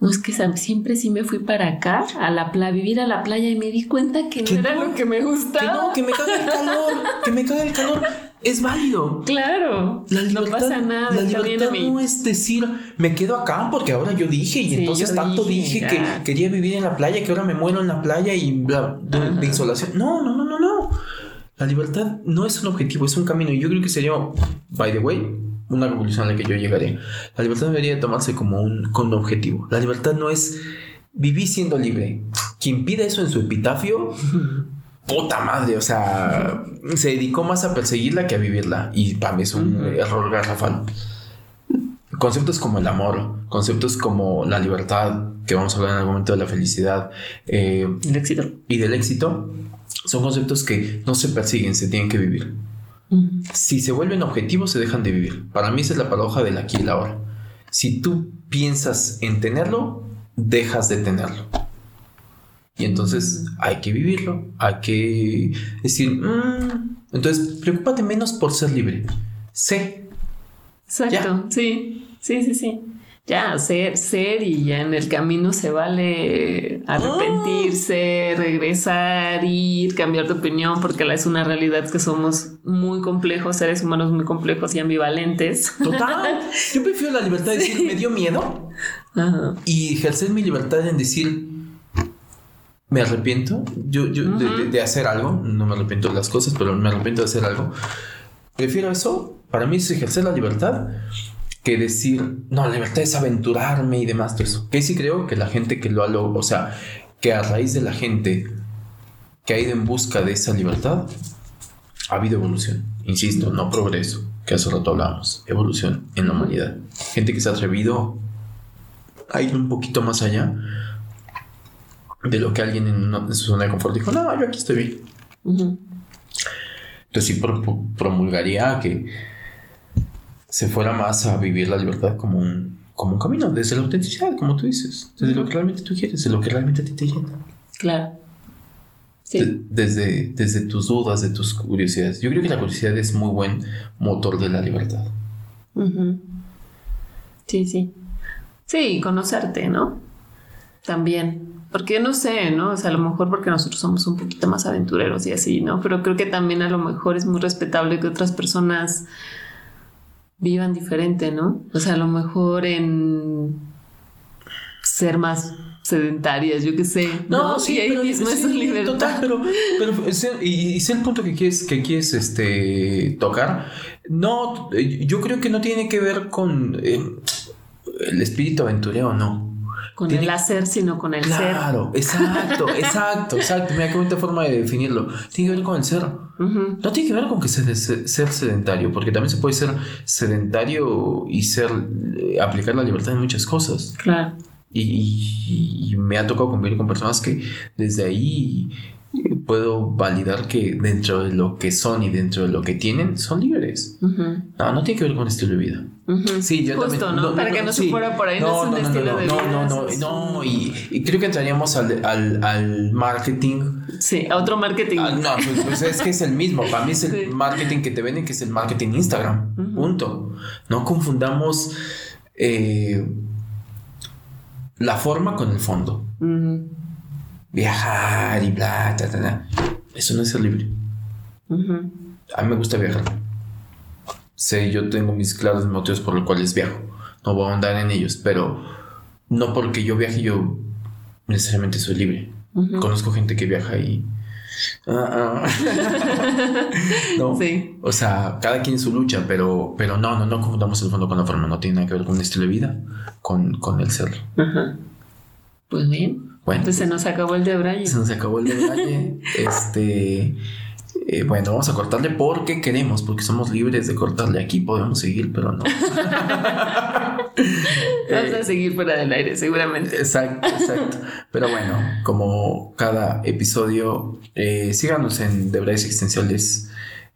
No es que siempre sí me fui para acá, a la playa, vivir a la playa y me di cuenta que no era lo que me gustaba. Que no, que me caga el calor, que me caga el calor. Es válido. Claro. no pasa nada. La libertad no es decir, me quedo acá porque ahora yo dije y entonces tanto dije, que quería vivir en la playa que ahora me muero en la playa y bla, de insolación. No, no, no, no, no. La libertad no es un objetivo, es un camino. Y yo creo que sería, by the way, una revolución a la que yo llegaré. La libertad debería tomarse como un, como un objetivo. La libertad no es vivir siendo libre. Quien pide eso en su epitafio, puta madre, o sea, se dedicó más a perseguirla que a vivirla. Y para mí es un error garrafal. conceptos como el amor, conceptos como la libertad, que vamos a hablar en algún momento de la felicidad eh, El éxito. y del éxito, son conceptos que no se persiguen, se tienen que vivir. Si se vuelven objetivos, se dejan de vivir. Para mí esa es la paradoja del aquí y la ahora. Si tú piensas en tenerlo, dejas de tenerlo. Y entonces hay que vivirlo, hay que decir, "Mm". entonces preocúpate menos por ser libre. Sé, Exacto, sí, sí, sí, sí. Ya, ser, ser y ya en el camino se vale arrepentirse, regresar, ir, cambiar de opinión, porque es una realidad que somos muy complejos, seres humanos muy complejos y ambivalentes. total. *laughs* Yo prefiero la libertad de decir, me dio miedo Ajá. y ejercer mi libertad en decir, me arrepiento yo, yo de- de hacer algo, no me arrepiento de las cosas, pero me arrepiento de hacer algo. Prefiero eso, para mí es ejercer la libertad que decir, no, la libertad es aventurarme y demás, todo eso. Que sí creo que la gente que lo ha logrado, o sea, que a raíz de la gente que ha ido en busca de esa libertad, ha habido evolución. Insisto, no progreso, que hace rato hablábamos, evolución en la humanidad. Gente que se ha atrevido a ir un poquito más allá de lo que alguien en, una- en su zona de confort dijo, no, yo aquí estoy bien. Ujú. Entonces sí pro- pro- promulgaría que se fuera más a vivir la libertad como un, como un camino, desde la autenticidad, como tú dices, desde lo que realmente tú quieres, de lo que realmente a ti te llena. Claro. Sí. De- desde, desde tus dudas, de tus curiosidades. Yo creo que la curiosidad es muy buen motor de la libertad. Ujú. Sí, sí. Sí, conocerte, ¿no? También. Porque no sé, ¿no? O sea, a lo mejor porque nosotros somos un poquito más aventureros y así, ¿no? Pero creo que también a lo mejor es muy respetable que otras personas vivan diferente, ¿no? O sea, a lo mejor en ser más sedentarias, yo qué sé. No, sí, ahí mismo es sí, su libertad. total, pero, pero y, y sé el punto que quieres, que quieres este, tocar. No, yo creo que no tiene que ver con eh, el espíritu aventurero, no. Con Tiene- el hacer, sino con el Claro, exacto, *laughs* exacto, exacto. Mira qué bonita forma de definirlo. Tiene que ver con el ser. ser. No tiene que ver con que se- se- ser sedentario, porque también se puede ser sedentario y ser eh, aplicar la libertad en muchas cosas. Claro. Y, y- y me ha tocado convivir con personas que desde ahí puedo validar que dentro de lo que son y dentro de lo que tienen son libres. No, no tiene que ver con estilo de vida. Ujú. Sí, yo Justo, también. ¿no? Para que no se sí. fuera por ahí, no, es un estilo no, de no, vida. No, no, no, un- y, y creo que entraríamos al, al, al marketing. Sí, a otro marketing. Ah, no, pues, pues es que es el mismo. Para mí es el Sí. marketing que te venden, que es el marketing Instagram. Punto. No confundamos eh, la forma con el fondo. Viajar y bla, ta, ta, ta. Eso no es ser libre. Ujú. A mí me gusta viajar. Sé, yo tengo mis claros motivos por los cuales viajo. No voy a andar en ellos, pero no porque yo viaje yo necesariamente soy libre. Ujú. Conozco gente que viaja y... Ah, ah. *laughs* no. Sí. O sea, cada quien su lucha, pero, pero no, no, no confundamos el fondo con la forma. No tiene nada que ver con un estilo de vida, con, con el ser. Ajá. Pues bien. Bueno, Entonces se nos acabó el de Braille. se nos acabó el detalle. *laughs* este. eh, bueno, vamos a cortarle porque queremos, porque somos libres de cortarle. Aquí podemos seguir, pero no. *laughs* Vamos a seguir fuera del aire, seguramente. Exacto, exacto. Pero bueno, como cada episodio, eh, síganos en Debrayes Existenciales.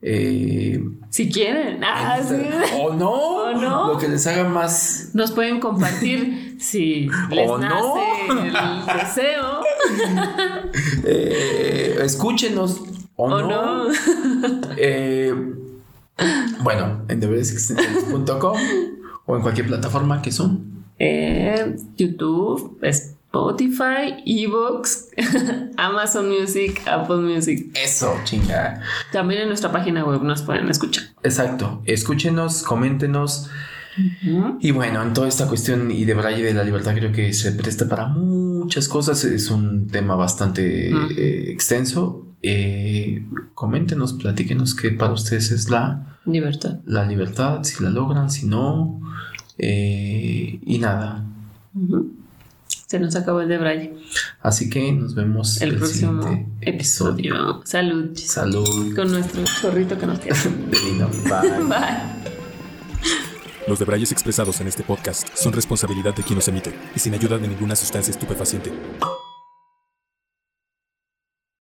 Eh, Si quieren. Ah, sí. O no, O no. Lo que les haga más. Nos pueden compartir *laughs* si les O no. nace el deseo *laughs* eh, escúchenos. O, o no. no. *laughs* Eh, bueno, en deberesexistentiales.com o en cualquier plataforma que son. YouTube, Spotify, Evox, *laughs* Amazon Music, Apple Music. Eso, chinga. También en nuestra página web nos pueden escuchar. Exacto. Escúchenos, coméntenos. Y bueno, en toda esta cuestión y de Braille de la libertad creo que se presta para muchas cosas. Es un tema bastante eh, extenso. Eh, coméntenos, platíquenos qué para ustedes es la, Libertad. la libertad, si la logran, si no. Eh, y nada. Ujú. Se nos acabó el de Braille. Así que nos vemos El próximo siguiente episodio. Salud. Salud. Con nuestro chorrito que nos queda. *laughs* Bye. Bye. Los debrayes expresados en este podcast son responsabilidad de quien los emite y sin ayuda de ninguna sustancia estupefaciente.